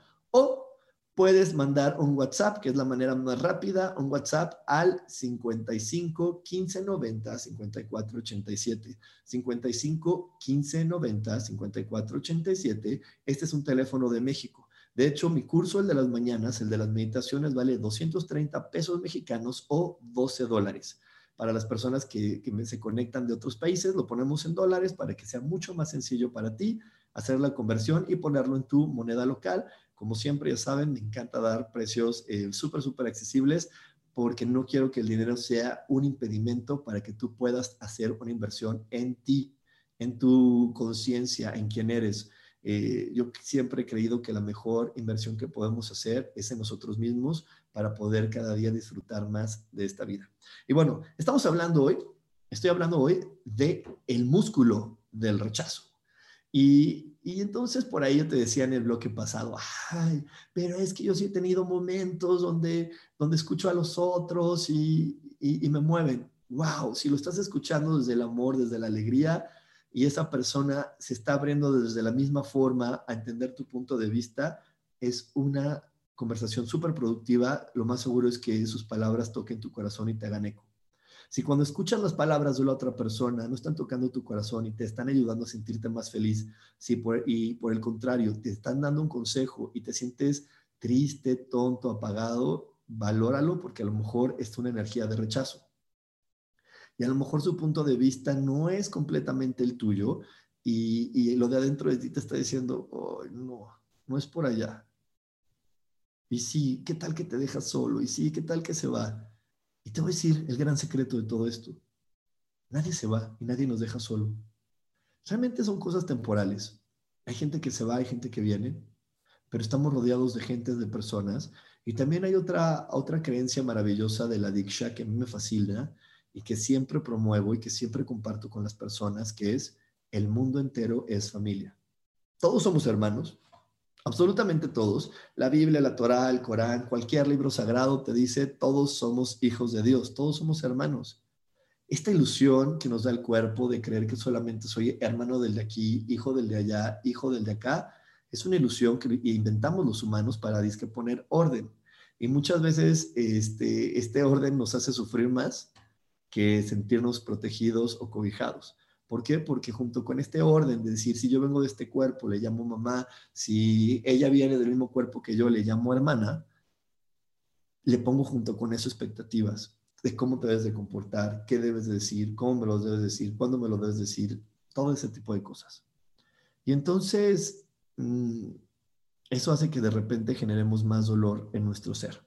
puedes mandar un WhatsApp, que es la manera más rápida, un WhatsApp al 55 15 90 54 87. 55 15 90 54 87. Este es un teléfono de México. De hecho, mi curso, el de las mañanas, el de las meditaciones, vale 230 pesos mexicanos o 12 dólares. Para las personas que, que se conectan de otros países, lo ponemos en dólares para que sea mucho más sencillo para ti hacer la conversión y ponerlo en tu moneda local como siempre, ya saben, me encanta dar precios eh, súper, súper accesibles porque no quiero que el dinero sea un impedimento para que tú puedas hacer una inversión en ti, en tu conciencia, en quién eres. Eh, yo siempre he creído que la mejor inversión que podemos hacer es en nosotros mismos para poder cada día disfrutar más de esta vida. Y bueno, estamos hablando hoy, estoy hablando hoy de el músculo del rechazo. Y, entonces por ahí yo te decía en el bloque pasado, ay, pero es que yo sí he tenido momentos donde, donde escucho a los otros y, y, me mueven. Wow, si lo estás escuchando desde el amor, desde la alegría, y esa persona se está abriendo desde la misma forma a entender tu punto de vista, es una conversación súper productiva. Lo más seguro es que sus palabras toquen tu corazón y te hagan eco. Si cuando escuchas las palabras de la otra persona no están tocando tu corazón y te están ayudando a sentirte más feliz, si por, y por el contrario te están dando un consejo y te sientes triste, tonto, apagado, valóralo porque a lo mejor es una energía de rechazo. Y a lo mejor su punto de vista no es completamente el tuyo y, y lo de adentro de ti te está diciendo, oh, no, no es por allá. Y sí, ¿qué tal que te dejas solo? Y sí, ¿qué tal que se va? Y te voy a decir el gran secreto de todo esto. Nadie se va y nadie nos deja solo. Realmente son cosas temporales. Hay gente que se va, hay gente que viene, pero estamos rodeados de gente, de personas. Y también hay otra, otra creencia maravillosa de la Diksha que a mí me fascina y que siempre promuevo y que siempre comparto con las personas, que es el mundo entero es familia. Todos somos hermanos, absolutamente todos, la Biblia, la Torá, el Corán, cualquier libro sagrado te dice, todos somos hijos de Dios, todos somos hermanos. Esta ilusión que nos da el cuerpo de creer que solamente soy hermano del de aquí, hijo del de allá, hijo del de acá, es una ilusión que inventamos los humanos para disque poner orden. Y muchas veces este, este orden nos hace sufrir más que sentirnos protegidos o cobijados. ¿Por qué? Porque junto con este orden de decir, si yo vengo de este cuerpo, le llamo mamá, si ella viene del mismo cuerpo que yo, le llamo hermana, le pongo junto con eso expectativas de cómo te debes de comportar, qué debes de decir, cómo me lo debes decir, cuándo me lo debes decir, todo ese tipo de cosas. Y entonces, mm, eso hace que de repente generemos más dolor en nuestro ser.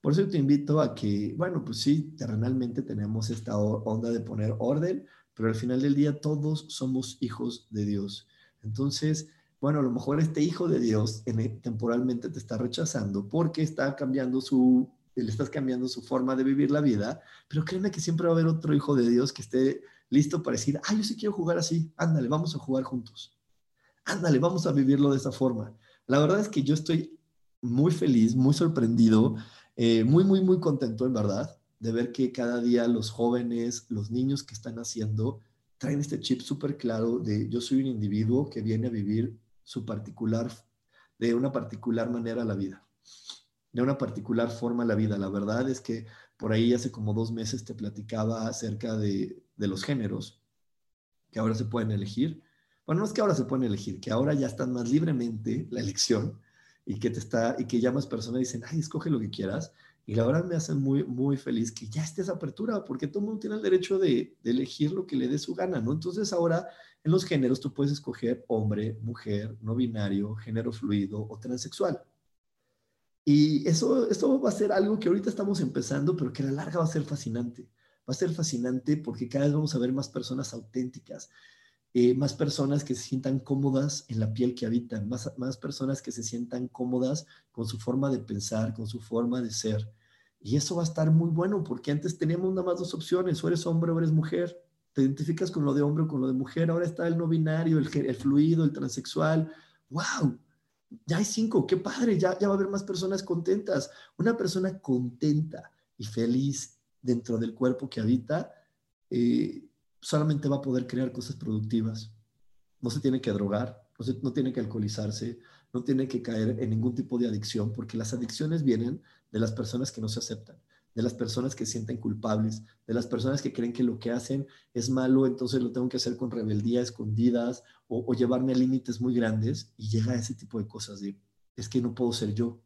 Por eso te invito a que, bueno, pues sí, terrenalmente tenemos esta onda de poner orden, pero al final del día todos somos hijos de Dios. Entonces, bueno, a lo mejor este hijo de Dios temporalmente te está rechazando porque está cambiando su, le estás cambiando su forma de vivir la vida, pero créeme que siempre va a haber otro hijo de Dios que esté listo para decir, ah, yo sí quiero jugar así, ándale, vamos a jugar juntos. Ándale, vamos a vivirlo de esa forma. La verdad es que yo estoy muy feliz, muy sorprendido, eh, muy, muy, muy contento, en verdad, de ver que cada día los jóvenes, los niños que están haciendo, traen este chip súper claro de yo soy un individuo que viene a vivir su particular, de una particular manera la vida, de una particular forma la vida. La verdad es que por ahí hace como dos meses te platicaba acerca de, de los géneros que ahora se pueden elegir. Bueno, no es que ahora se pueden elegir, que ahora ya están más libremente la elección y que te está y que ya más personas dicen, ay, escoge lo que quieras. Y la verdad me hace muy, muy feliz que ya esté esa apertura, porque todo el mundo tiene el derecho de, de elegir lo que le dé su gana, ¿no? Entonces ahora en los géneros tú puedes escoger hombre, mujer, no binario, género fluido o transexual. Y eso, esto va a ser algo que ahorita estamos empezando, pero que a la larga va a ser fascinante. Va a ser fascinante porque cada vez vamos a ver más personas auténticas, eh, más personas que se sientan cómodas en la piel que habitan, más, más personas que se sientan cómodas con su forma de pensar, con su forma de ser. Y eso va a estar muy bueno porque antes teníamos nada más dos opciones, o eres hombre o eres mujer. Te identificas con lo de hombre o con lo de mujer. Ahora está el no binario, el, el fluido, el transexual. ¡Wow! Ya hay cinco, qué padre, ya, ya va a haber más personas contentas. Una persona contenta y feliz dentro del cuerpo que habita, eh, solamente va a poder crear cosas productivas. No se tiene que drogar, no, no tiene que alcoholizarse, no tiene que caer en ningún tipo de adicción, porque las adicciones vienen de las personas que no se aceptan, de las personas que sienten culpables, de las personas que creen que lo que hacen es malo, entonces lo tengo que hacer con rebeldía, escondidas o, o llevarme a límites muy grandes y llega a ese tipo de cosas de, es que no puedo ser yo,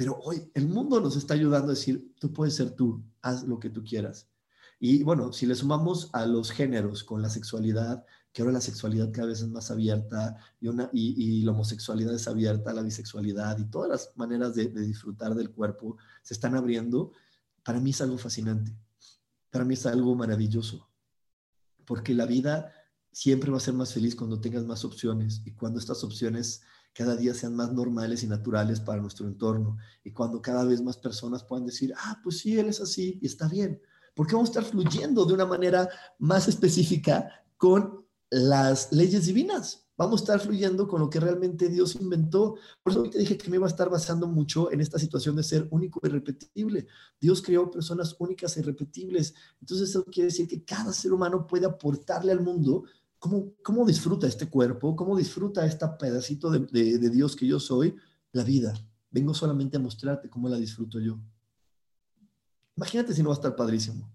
pero hoy el mundo nos está ayudando a decir, tú puedes ser tú, haz lo que tú quieras. Y bueno, si le sumamos a los géneros con la sexualidad, que ahora la sexualidad cada vez es más abierta y, una, y, la homosexualidad es abierta, la bisexualidad y todas las maneras de, de disfrutar del cuerpo se están abriendo, para mí es algo fascinante, para mí es algo maravilloso, porque la vida siempre va a ser más feliz cuando tengas más opciones y cuando estas opciones cada día sean más normales y naturales para nuestro entorno y cuando cada vez más personas puedan decir, ah, pues sí, él es así y está bien, porque vamos a estar fluyendo de una manera más específica con las leyes divinas. Vamos a estar fluyendo con lo que realmente Dios inventó. Por eso te dije que me iba a estar basando mucho en esta situación de ser único y irrepetible. Dios creó personas únicas e irrepetibles. Entonces eso quiere decir que cada ser humano puede aportarle al mundo ¿Cómo, disfruta este cuerpo? ¿Cómo disfruta este pedacito de, de Dios que yo soy? La vida. Vengo solamente a mostrarte cómo la disfruto yo. Imagínate si no va a estar padrísimo.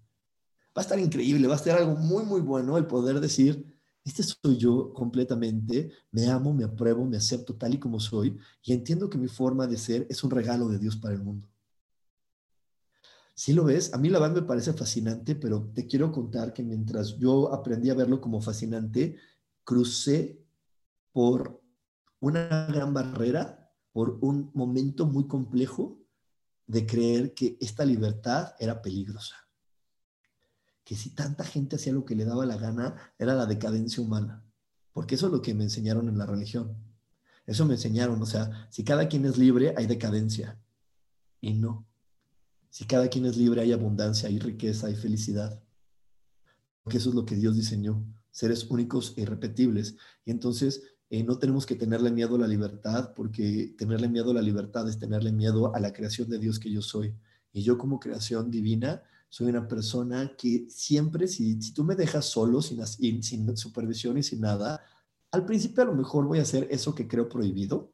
Va a estar increíble, va a ser algo muy, muy bueno el poder decir, este soy yo completamente, me amo, me apruebo, me acepto tal y como soy y entiendo que mi forma de ser es un regalo de Dios para el mundo. Si lo ves, a mí la verdad me parece fascinante, pero te quiero contar que mientras yo aprendí a verlo como fascinante, crucé por una gran barrera, por un momento muy complejo de creer que esta libertad era peligrosa. Que si tanta gente hacía lo que le daba la gana, era la decadencia humana. Porque eso es lo que me enseñaron en la religión. Eso me enseñaron, o sea, si cada quien es libre, hay decadencia. Y no. Si cada quien es libre, hay abundancia, hay riqueza, hay felicidad. Porque eso es lo que Dios diseñó, seres únicos e irrepetibles. Y entonces eh, no tenemos que tenerle miedo a la libertad, porque tenerle miedo a la libertad es tenerle miedo a la creación de Dios que yo soy. Y yo como creación divina soy una persona que siempre, si, tú me dejas solo, sin, sin supervisión y sin nada, al principio a lo mejor voy a hacer eso que creo prohibido,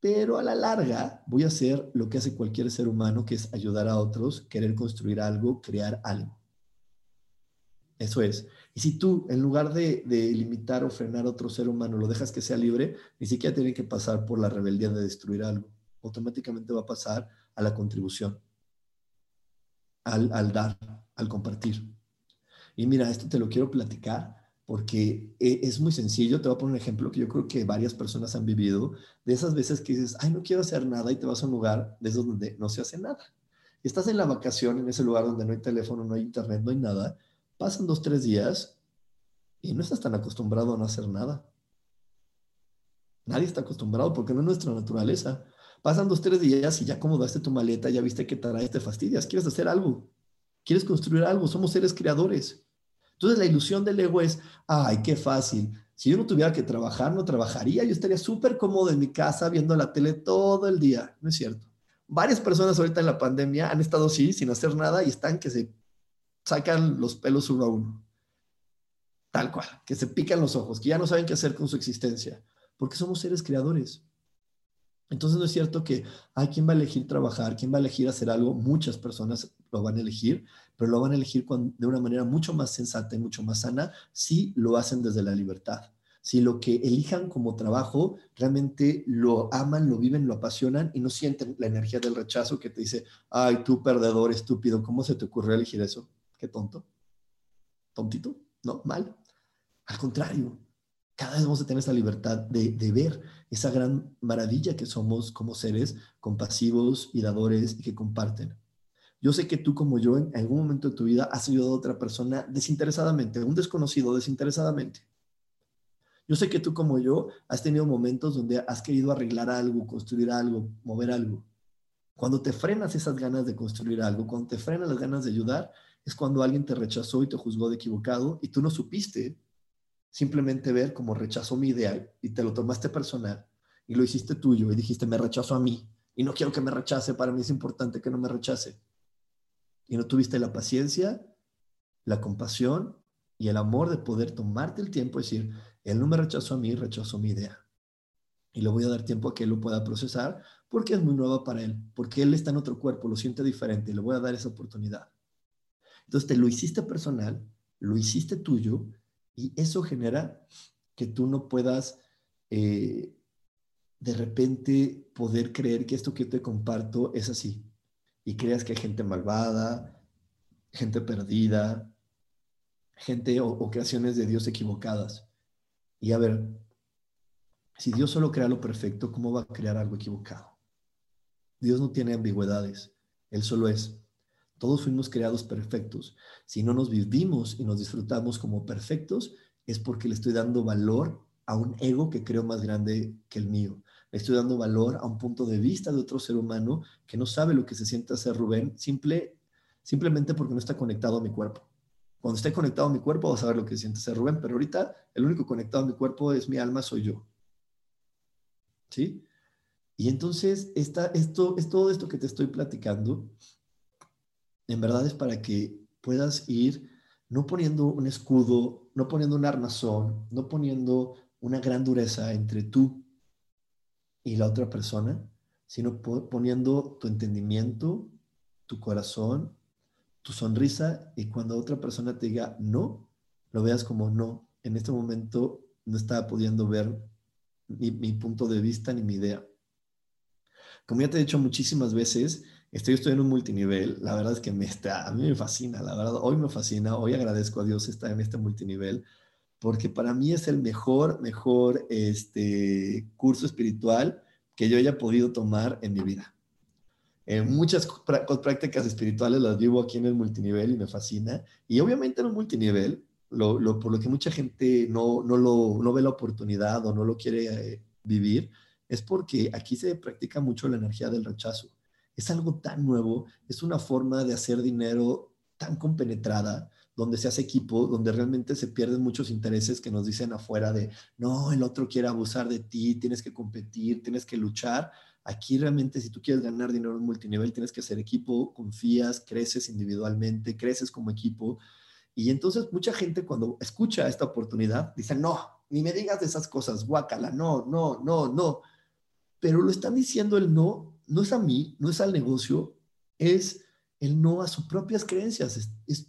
pero a la larga voy a hacer lo que hace cualquier ser humano, que es ayudar a otros, querer construir algo, crear algo. Eso es. Y si tú, en lugar de, limitar o frenar a otro ser humano, lo dejas que sea libre, ni siquiera tiene que pasar por la rebeldía de destruir algo. Automáticamente va a pasar a la contribución, al, dar, al compartir. Y mira, esto te lo quiero platicar porque eh, es muy sencillo. Te voy a poner un ejemplo que yo creo que varias personas han vivido, de esas veces que dices, ay, no quiero hacer nada y te vas a un lugar de esos donde no se hace nada. Estás en la vacación, en ese lugar donde no hay teléfono, no hay internet, no hay nada. Pasan dos, tres días y no estás tan acostumbrado a no hacer nada. Nadie está acostumbrado porque no es nuestra naturaleza. Pasan dos, tres días y ya acomodaste tu maleta, ya viste que traes, te fastidias, quieres hacer algo, quieres construir algo, somos seres creadores. Entonces la ilusión del ego es, ay, qué fácil. Si yo no tuviera que trabajar, no trabajaría. Yo estaría súper cómodo en mi casa viendo la tele todo el día. No es cierto. Varias personas ahorita en la pandemia han estado así, sin hacer nada, y están que se sacan los pelos uno a uno. Tal cual, que se pican los ojos, que ya no saben qué hacer con su existencia, porque somos seres creadores. Entonces no es cierto que hay quien va a elegir trabajar, quien va a elegir hacer algo, muchas personas lo van a elegir, pero lo van a elegir de una manera mucho más sensata y mucho más sana si lo hacen desde la libertad. Si lo que elijan como trabajo realmente lo aman, lo viven, lo apasionan y no sienten la energía del rechazo que te dice, ay, tú perdedor, estúpido, ¿cómo se te ocurrió elegir eso? Qué tonto. Tontito, no, mal. Al contrario, cada vez vamos a tener libertad de, ver esa gran maravilla que somos como seres compasivos y dadores y que comparten. Yo sé que tú como yo en algún momento de tu vida has ayudado a otra persona desinteresadamente, un desconocido desinteresadamente. Yo sé que tú como yo has tenido momentos donde has querido arreglar algo, construir algo, mover algo. Cuando te frenas esas ganas de construir algo, cuando te frenas las ganas de ayudar, es cuando alguien te rechazó y te juzgó de equivocado y tú no supiste simplemente ver cómo rechazó mi idea y te lo tomaste personal y lo hiciste tuyo y dijiste, me rechazo a mí y no quiero que me rechace, para mí es importante que no me rechace. Y no tuviste la paciencia, la compasión y el amor de poder tomarte el tiempo y decir, él no me rechazó a mí, rechazó mi idea. Y le voy a dar tiempo a que él lo pueda procesar porque es muy nueva para él, porque él está en otro cuerpo, lo siente diferente y le voy a dar esa oportunidad. Entonces te lo hiciste personal, lo hiciste tuyo y eso genera que tú no puedas eh, de repente poder creer que esto que te comparto es así. Y creas que hay gente malvada, gente perdida, gente o, creaciones de Dios equivocadas. Y a ver, si Dios solo crea lo perfecto, ¿cómo va a crear algo equivocado? Dios no tiene ambigüedades, Él solo es. Todos fuimos creados perfectos. Si no nos vivimos y nos disfrutamos como perfectos, es porque le estoy dando valor a un ego que creo más grande que el mío. Le estoy dando valor a un punto de vista de otro ser humano que no sabe lo que se siente hacer Rubén, simple, simplemente porque no está conectado a mi cuerpo. Cuando esté conectado a mi cuerpo, va a saber lo que se siente ser Rubén, pero ahorita el único conectado a mi cuerpo es mi alma, soy yo. ¿Sí? Y entonces, esta, esto, es todo esto que te estoy platicando en verdad es para que puedas ir no poniendo un escudo, no poniendo un armazón, no poniendo una gran dureza entre tú y la otra persona, sino poniendo tu entendimiento, tu corazón, tu sonrisa y cuando otra persona te diga no, lo veas como no. En este momento no estaba pudiendo ver mi, punto de vista ni mi idea. Como ya te he dicho muchísimas veces, Estoy estudiando un multinivel, la verdad es que me está, a mí me fascina, la verdad, hoy me fascina, hoy agradezco a Dios estar en este multinivel, porque para mí es el mejor, mejor este, curso espiritual que yo haya podido tomar en mi vida. muchas prácticas espirituales las vivo aquí en el multinivel y me fascina. Y obviamente en un multinivel, por lo que mucha gente no, no, lo, no ve la oportunidad o no lo quiere eh, vivir, es porque aquí se practica mucho la energía del rechazo es algo tan nuevo, es una forma de hacer dinero tan compenetrada, donde se hace equipo, donde realmente se pierden muchos intereses que nos dicen afuera de, no, el otro quiere abusar de ti, tienes que competir, tienes que luchar. Aquí realmente si tú quieres ganar dinero en multinivel, tienes que hacer equipo, confías, creces individualmente, creces como equipo. Y entonces mucha gente cuando escucha esta oportunidad dice, no, ni me digas de esas cosas, guácala, no, no, no, no. Pero lo están diciendo el no no es a mí, no es al negocio, es el no a sus propias creencias. Es,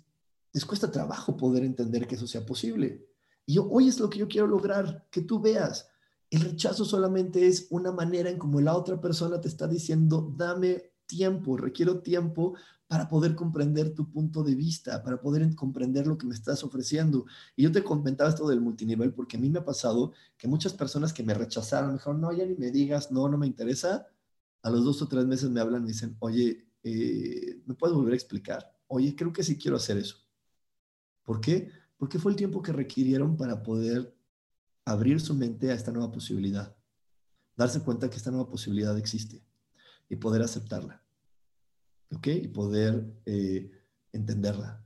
les cuesta trabajo poder entender que eso sea posible. Y hoy es lo que yo quiero lograr, que tú veas. El rechazo solamente es una manera en como la otra persona te está diciendo, dame tiempo, requiero tiempo para poder comprender tu punto de vista, para poder comprender lo que me estás ofreciendo. Y yo te comentaba esto del multinivel porque a mí me ha pasado que muchas personas que me rechazaron, me dijeron, no, ya ni me digas, no, no me interesa. A los dos o tres meses me hablan y dicen, oye, eh, ¿me puedes volver a explicar? Oye, creo que sí quiero hacer eso. ¿Por qué? Porque fue el tiempo que requirieron para poder abrir su mente a esta nueva posibilidad, darse cuenta que esta nueva posibilidad existe y poder aceptarla. ¿Ok? Y poder eh, entenderla.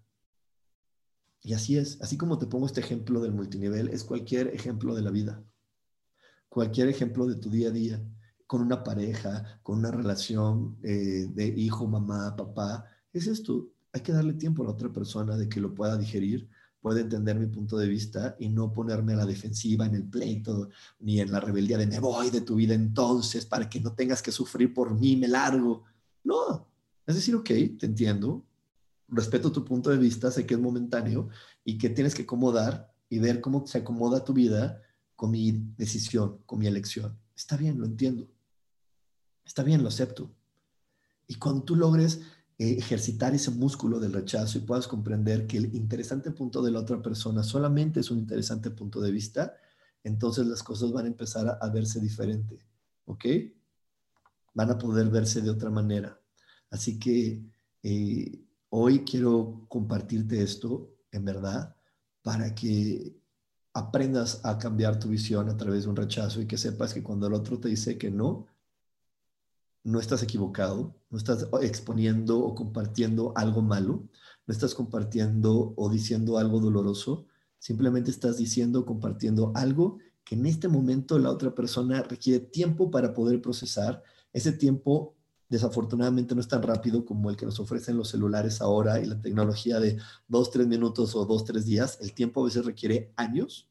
Y así es, así como te pongo este ejemplo del multinivel, es cualquier ejemplo de la vida, cualquier ejemplo de tu día a día, con una pareja, con una relación eh, de hijo, mamá, papá, es esto, hay que darle tiempo a la otra persona de que lo pueda digerir, puede entender mi punto de vista y no ponerme a la defensiva en el pleito ni en la rebeldía de me voy de tu vida entonces para que no tengas que sufrir por mí, me largo. No, es decir, ok, te entiendo, respeto tu punto de vista, sé que es momentáneo y que tienes que acomodar y ver cómo se acomoda tu vida con mi decisión, con mi elección. Está bien, lo entiendo. Está bien, lo acepto. Y cuando tú logres eh, ejercitar ese músculo del rechazo y puedas comprender que el interesante punto de la otra persona solamente es un interesante punto de vista, entonces las cosas van a empezar a, verse diferente, ¿ok? Van a poder verse de otra manera. Así que eh, hoy quiero compartirte esto, en verdad, para que aprendas a cambiar tu visión a través de un rechazo y que sepas que cuando el otro te dice que no, no estás equivocado, no estás exponiendo o compartiendo algo malo, no estás compartiendo o diciendo algo doloroso, simplemente estás diciendo o compartiendo algo que en este momento la otra persona requiere tiempo para poder procesar. Ese tiempo desafortunadamente no es tan rápido como el que nos ofrecen los celulares ahora y la tecnología de dos, tres minutos o dos, tres días. El tiempo a veces requiere años,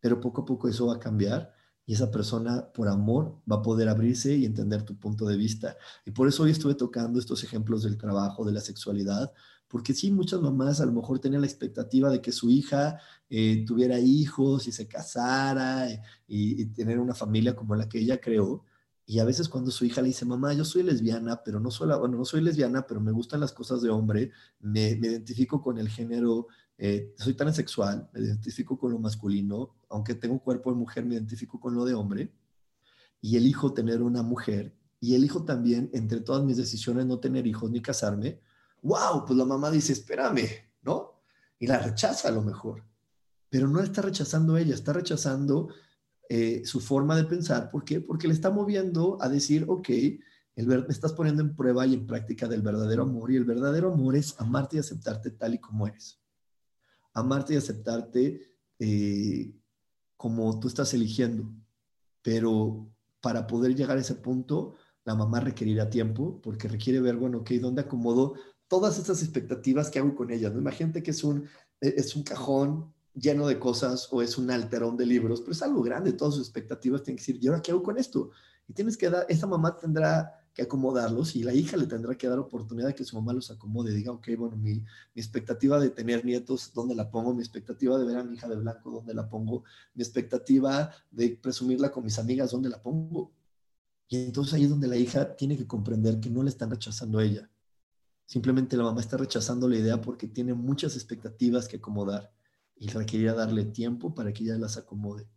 pero poco a poco eso va a cambiar y esa persona por amor va a poder abrirse y entender tu punto de vista. Y por eso hoy estuve tocando estos ejemplos del trabajo, de la sexualidad, porque sí, muchas mamás a lo mejor tenían la expectativa de que su hija eh, tuviera hijos y se casara eh, y, tener una familia como la que ella creó. Y a veces cuando su hija le dice, mamá, yo soy lesbiana, pero no soy, bueno, no soy lesbiana, pero me gustan las cosas de hombre, me, me identifico con el género eh, soy transexual, me identifico con lo masculino, aunque tengo cuerpo de mujer, me identifico con lo de hombre, y elijo tener una mujer, y elijo también, entre todas mis decisiones, no tener hijos ni casarme, wow, pues la mamá dice, espérame, ¿no? Y la rechaza a lo mejor, pero no está rechazando ella, está rechazando eh, su forma de pensar, ¿por qué? Porque le está moviendo a decir, ok, me estás poniendo en prueba y en práctica del verdadero amor, y el verdadero amor es amarte y aceptarte tal y como eres amarte y aceptarte eh, como tú estás eligiendo. Pero para poder llegar a ese punto, la mamá requerirá tiempo porque requiere ver, bueno, ok, ¿dónde acomodo todas estas expectativas que hago con ella? ¿no? Imagínate que es un, e, es un cajón lleno de cosas o es un alterón de libros, pero es algo grande, todas sus expectativas tienen que decir, ¿y ahora qué hago con esto? Y tienes que dar, esa mamá tendrá que acomodarlos y la hija le tendrá que dar oportunidad de que su mamá los acomode, diga, ok, bueno, mi, mi, expectativa de tener nietos, ¿dónde la pongo? Mi expectativa de ver a mi hija de blanco, ¿dónde la pongo? Mi expectativa de presumirla con mis amigas, ¿dónde la pongo? Y entonces ahí es donde la hija tiene que comprender que no le están rechazando a ella. Simplemente la mamá está rechazando la idea porque tiene muchas expectativas que acomodar y requería darle tiempo para que ella las acomode.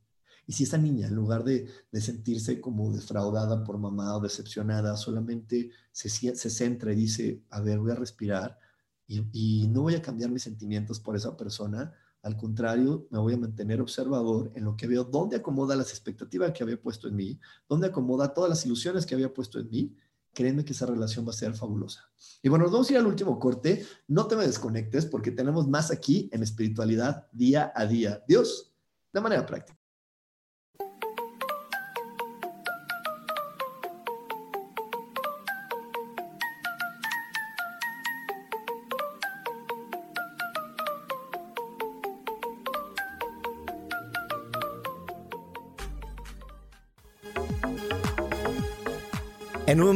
Y si esa niña, en lugar de, sentirse como defraudada por mamá o decepcionada, solamente se, se centra y dice, a ver, voy a respirar y, y no voy a cambiar mis sentimientos por esa persona, al contrario, me voy a mantener observador en lo que veo, dónde acomoda las expectativas que había puesto en mí, dónde acomoda todas las ilusiones que había puesto en mí, créeme que esa relación va a ser fabulosa. Y bueno, nos vamos a ir al último corte. No te me desconectes porque tenemos más aquí en espiritualidad día a día. Dios, de manera práctica.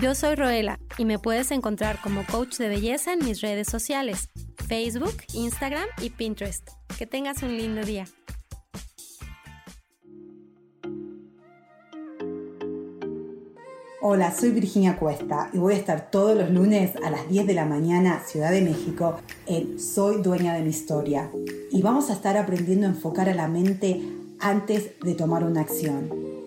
Yo soy Roela y me puedes encontrar como coach de belleza en mis redes sociales, Facebook, Instagram y Pinterest. Que tengas un lindo día. Hola, soy Virginia Cuesta y voy a estar todos los lunes a las 10 de la mañana, Ciudad de México, en Soy Dueña de mi Historia. Y vamos a estar aprendiendo a enfocar a la mente antes de tomar una acción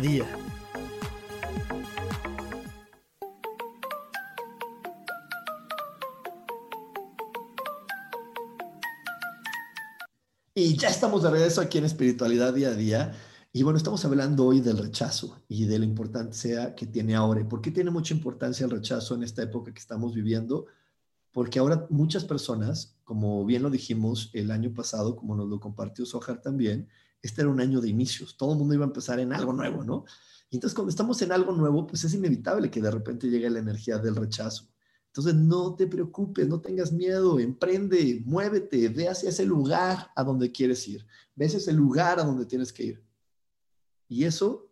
día. Y ya estamos de regreso aquí en espiritualidad día a día. Y bueno, estamos hablando hoy del rechazo y de la importancia que tiene ahora. ¿Por qué tiene mucha importancia el rechazo en esta época que estamos viviendo? Porque ahora muchas personas, como bien lo dijimos el año pasado, como nos lo compartió Sohar también, este era un año de inicios, todo el mundo iba a empezar en algo nuevo, ¿no? Y entonces cuando estamos en algo nuevo, pues es inevitable que de repente llegue la energía del rechazo. Entonces no te preocupes, no tengas miedo, emprende, muévete, ve hacia ese lugar a donde quieres ir, ve hacia ese lugar a donde tienes que ir. Y eso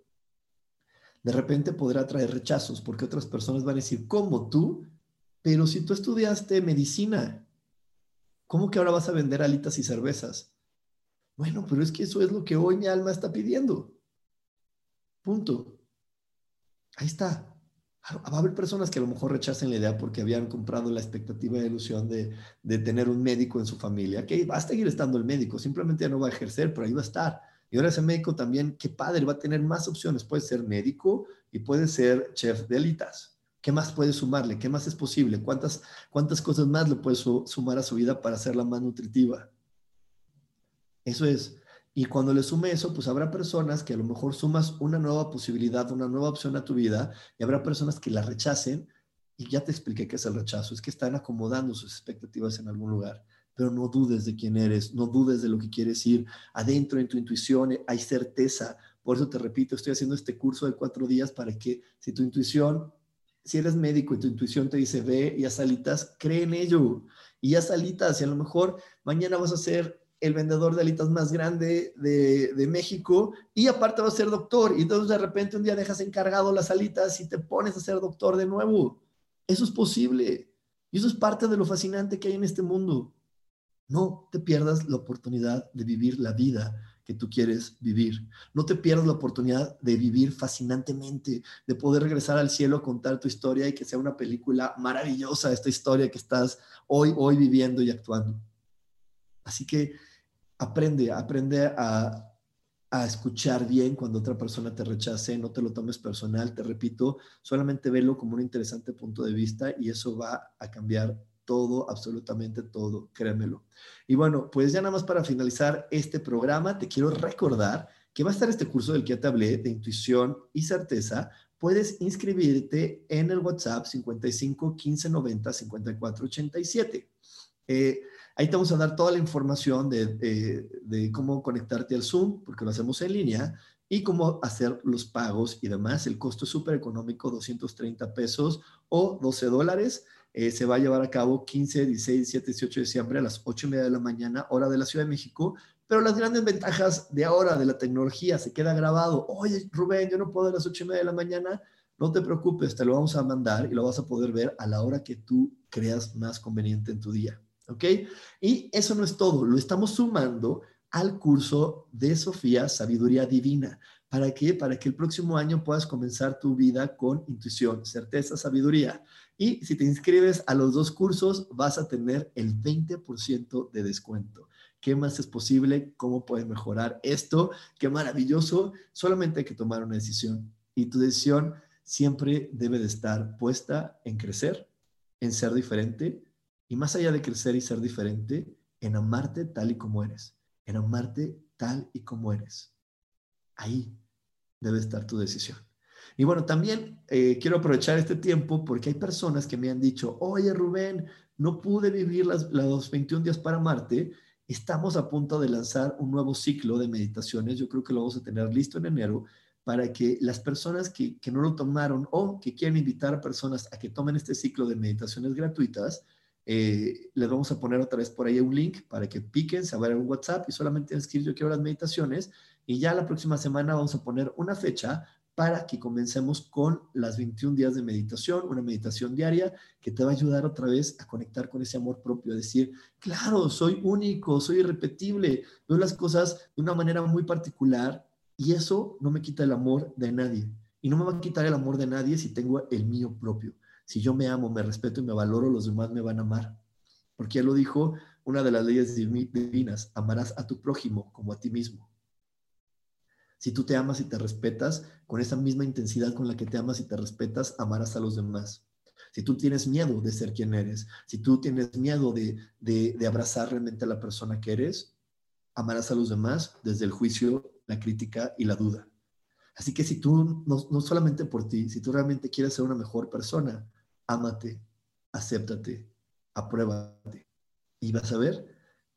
de repente podrá traer rechazos, porque otras personas van a decir, ¿cómo tú? Pero si tú estudiaste medicina, ¿cómo que ahora vas a vender alitas y cervezas? Bueno, pero es que eso es lo que hoy mi alma está pidiendo. Punto. Ahí está. Va a haber personas que a lo mejor rechacen la idea porque habían comprado la expectativa de ilusión de, tener un médico en su familia, que va a seguir estando el médico, simplemente ya no va a ejercer, pero ahí va a estar. Y ahora ese médico también, qué padre, va a tener más opciones. Puede ser médico y puede ser chef de alitas. ¿Qué más puede sumarle? ¿Qué más es posible? ¿Cuántas, cuántas cosas más le puede sumar a su vida para hacerla más nutritiva? Eso es. Y cuando le sume eso, pues habrá personas que a lo mejor sumas una nueva posibilidad, una nueva opción a tu vida, y habrá personas que la rechacen. Y ya te expliqué qué es el rechazo, es que están acomodando sus expectativas en algún lugar. Pero no dudes de quién eres, no dudes de lo que quieres ir. Adentro en tu intuición hay certeza. Por eso te repito, estoy haciendo este curso de cuatro días para que si tu intuición, si eres médico y tu intuición te dice ve y haz alitas, cree en ello. Y haz alitas y a lo mejor mañana vas a ser el vendedor de alitas más grande de, México y aparte va a ser doctor. Y entonces de repente un día dejas encargado las alitas y te pones a ser doctor de nuevo. Eso es posible. Y eso es parte de lo fascinante que hay en este mundo. No te pierdas la oportunidad de vivir la vida que tú quieres vivir. No te pierdas la oportunidad de vivir fascinantemente, de poder regresar al cielo contar tu historia y que sea una película maravillosa esta historia que estás hoy, hoy viviendo y actuando. Así que aprende, aprende a, escuchar bien cuando otra persona te rechace, no te lo tomes personal, te repito, solamente velo como un interesante punto de vista y eso va a cambiar todo, absolutamente todo, créemelo. Y bueno, pues ya nada más para finalizar este programa, te quiero recordar que va a estar este curso del que ya te hablé de intuición y certeza. Puedes inscribirte en el WhatsApp 55 15 90 54 87. Eh, Ahí te vamos a dar toda la información de, cómo conectarte al Zoom, porque lo hacemos en línea, y cómo hacer los pagos y demás. El costo es súper económico, 230 pesos o 12 dólares. Eh, se va a llevar a cabo 15, 16, 17, 18 de diciembre a las 8 y media de la mañana, hora de la Ciudad de México. Pero las grandes ventajas de ahora, de la tecnología, se queda grabado. Oye, Rubén, yo no puedo a las 8 y media de la mañana. No te preocupes, te lo vamos a mandar y lo vas a poder ver a la hora que tú creas más conveniente en tu día. ¿Ok? Y eso no es todo, lo estamos sumando al curso de Sofía Sabiduría Divina. ¿Para qué? Para que el próximo año puedas comenzar tu vida con intuición, certeza, sabiduría. Y si te inscribes a los dos cursos, vas a tener el 20% de descuento. ¿Qué más es posible? ¿Cómo puedes mejorar esto? Qué maravilloso. Solamente hay que tomar una decisión. Y tu decisión siempre debe de estar puesta en crecer, en ser diferente y más allá de crecer y ser diferente, en amarte tal y como eres, en amarte tal y como eres. Ahí debe estar tu decisión. Y bueno, también eh, quiero aprovechar este tiempo porque hay personas que me han dicho, oye Rubén, no pude vivir las, los 21 días para Marte, estamos a punto de lanzar un nuevo ciclo de meditaciones, yo creo que lo vamos a tener listo en enero para que las personas que, que no lo tomaron o que quieren invitar a personas a que tomen este ciclo de meditaciones gratuitas, eh, les vamos a poner otra vez por ahí un link para que piquen, se abra un WhatsApp y solamente escribir yo quiero las meditaciones y ya la próxima semana vamos a poner una fecha para que comencemos con las 21 días de meditación, una meditación diaria que te va a ayudar otra vez a conectar con ese amor propio, a decir, claro, soy único, soy irrepetible, veo las cosas de una manera muy particular y eso no me quita el amor de nadie. Y no me va a quitar el amor de nadie si tengo el mío propio. Si yo me amo, me respeto y me valoro, los demás me van a amar. Porque ya lo dijo una de las leyes divinas, amarás a tu prójimo como a ti mismo. Si tú te amas y te respetas, con esa misma intensidad con la que te amas y te respetas, amarás a los demás. Si tú tienes miedo de ser quien eres, si tú tienes miedo de, de, abrazar realmente a la persona que eres, amarás a los demás desde el juicio, la crítica y la duda. Así que si tú, no, no solamente por ti, si tú realmente quieres ser una mejor persona, ámate, acéptate, apruébate y vas a ver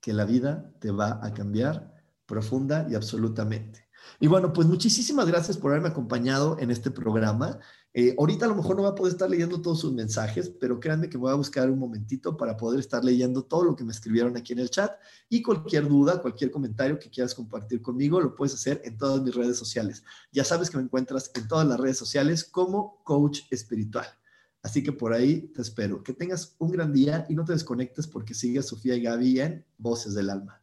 que la vida te va a cambiar profunda y absolutamente. Y bueno, pues muchísimas gracias por haberme acompañado en este programa. Eh, ahorita a lo mejor no va a poder estar leyendo todos sus mensajes, pero créanme que voy a buscar un momentito para poder estar leyendo todo lo que me escribieron aquí en el chat y cualquier duda, cualquier comentario que quieras compartir conmigo, lo puedes hacer en todas mis redes sociales. Ya sabes que me encuentras en todas las redes sociales como coach espiritual. Así que por ahí te espero. Que tengas un gran día y no te desconectes porque sigue Sofía y Gaby en Voces del Alma.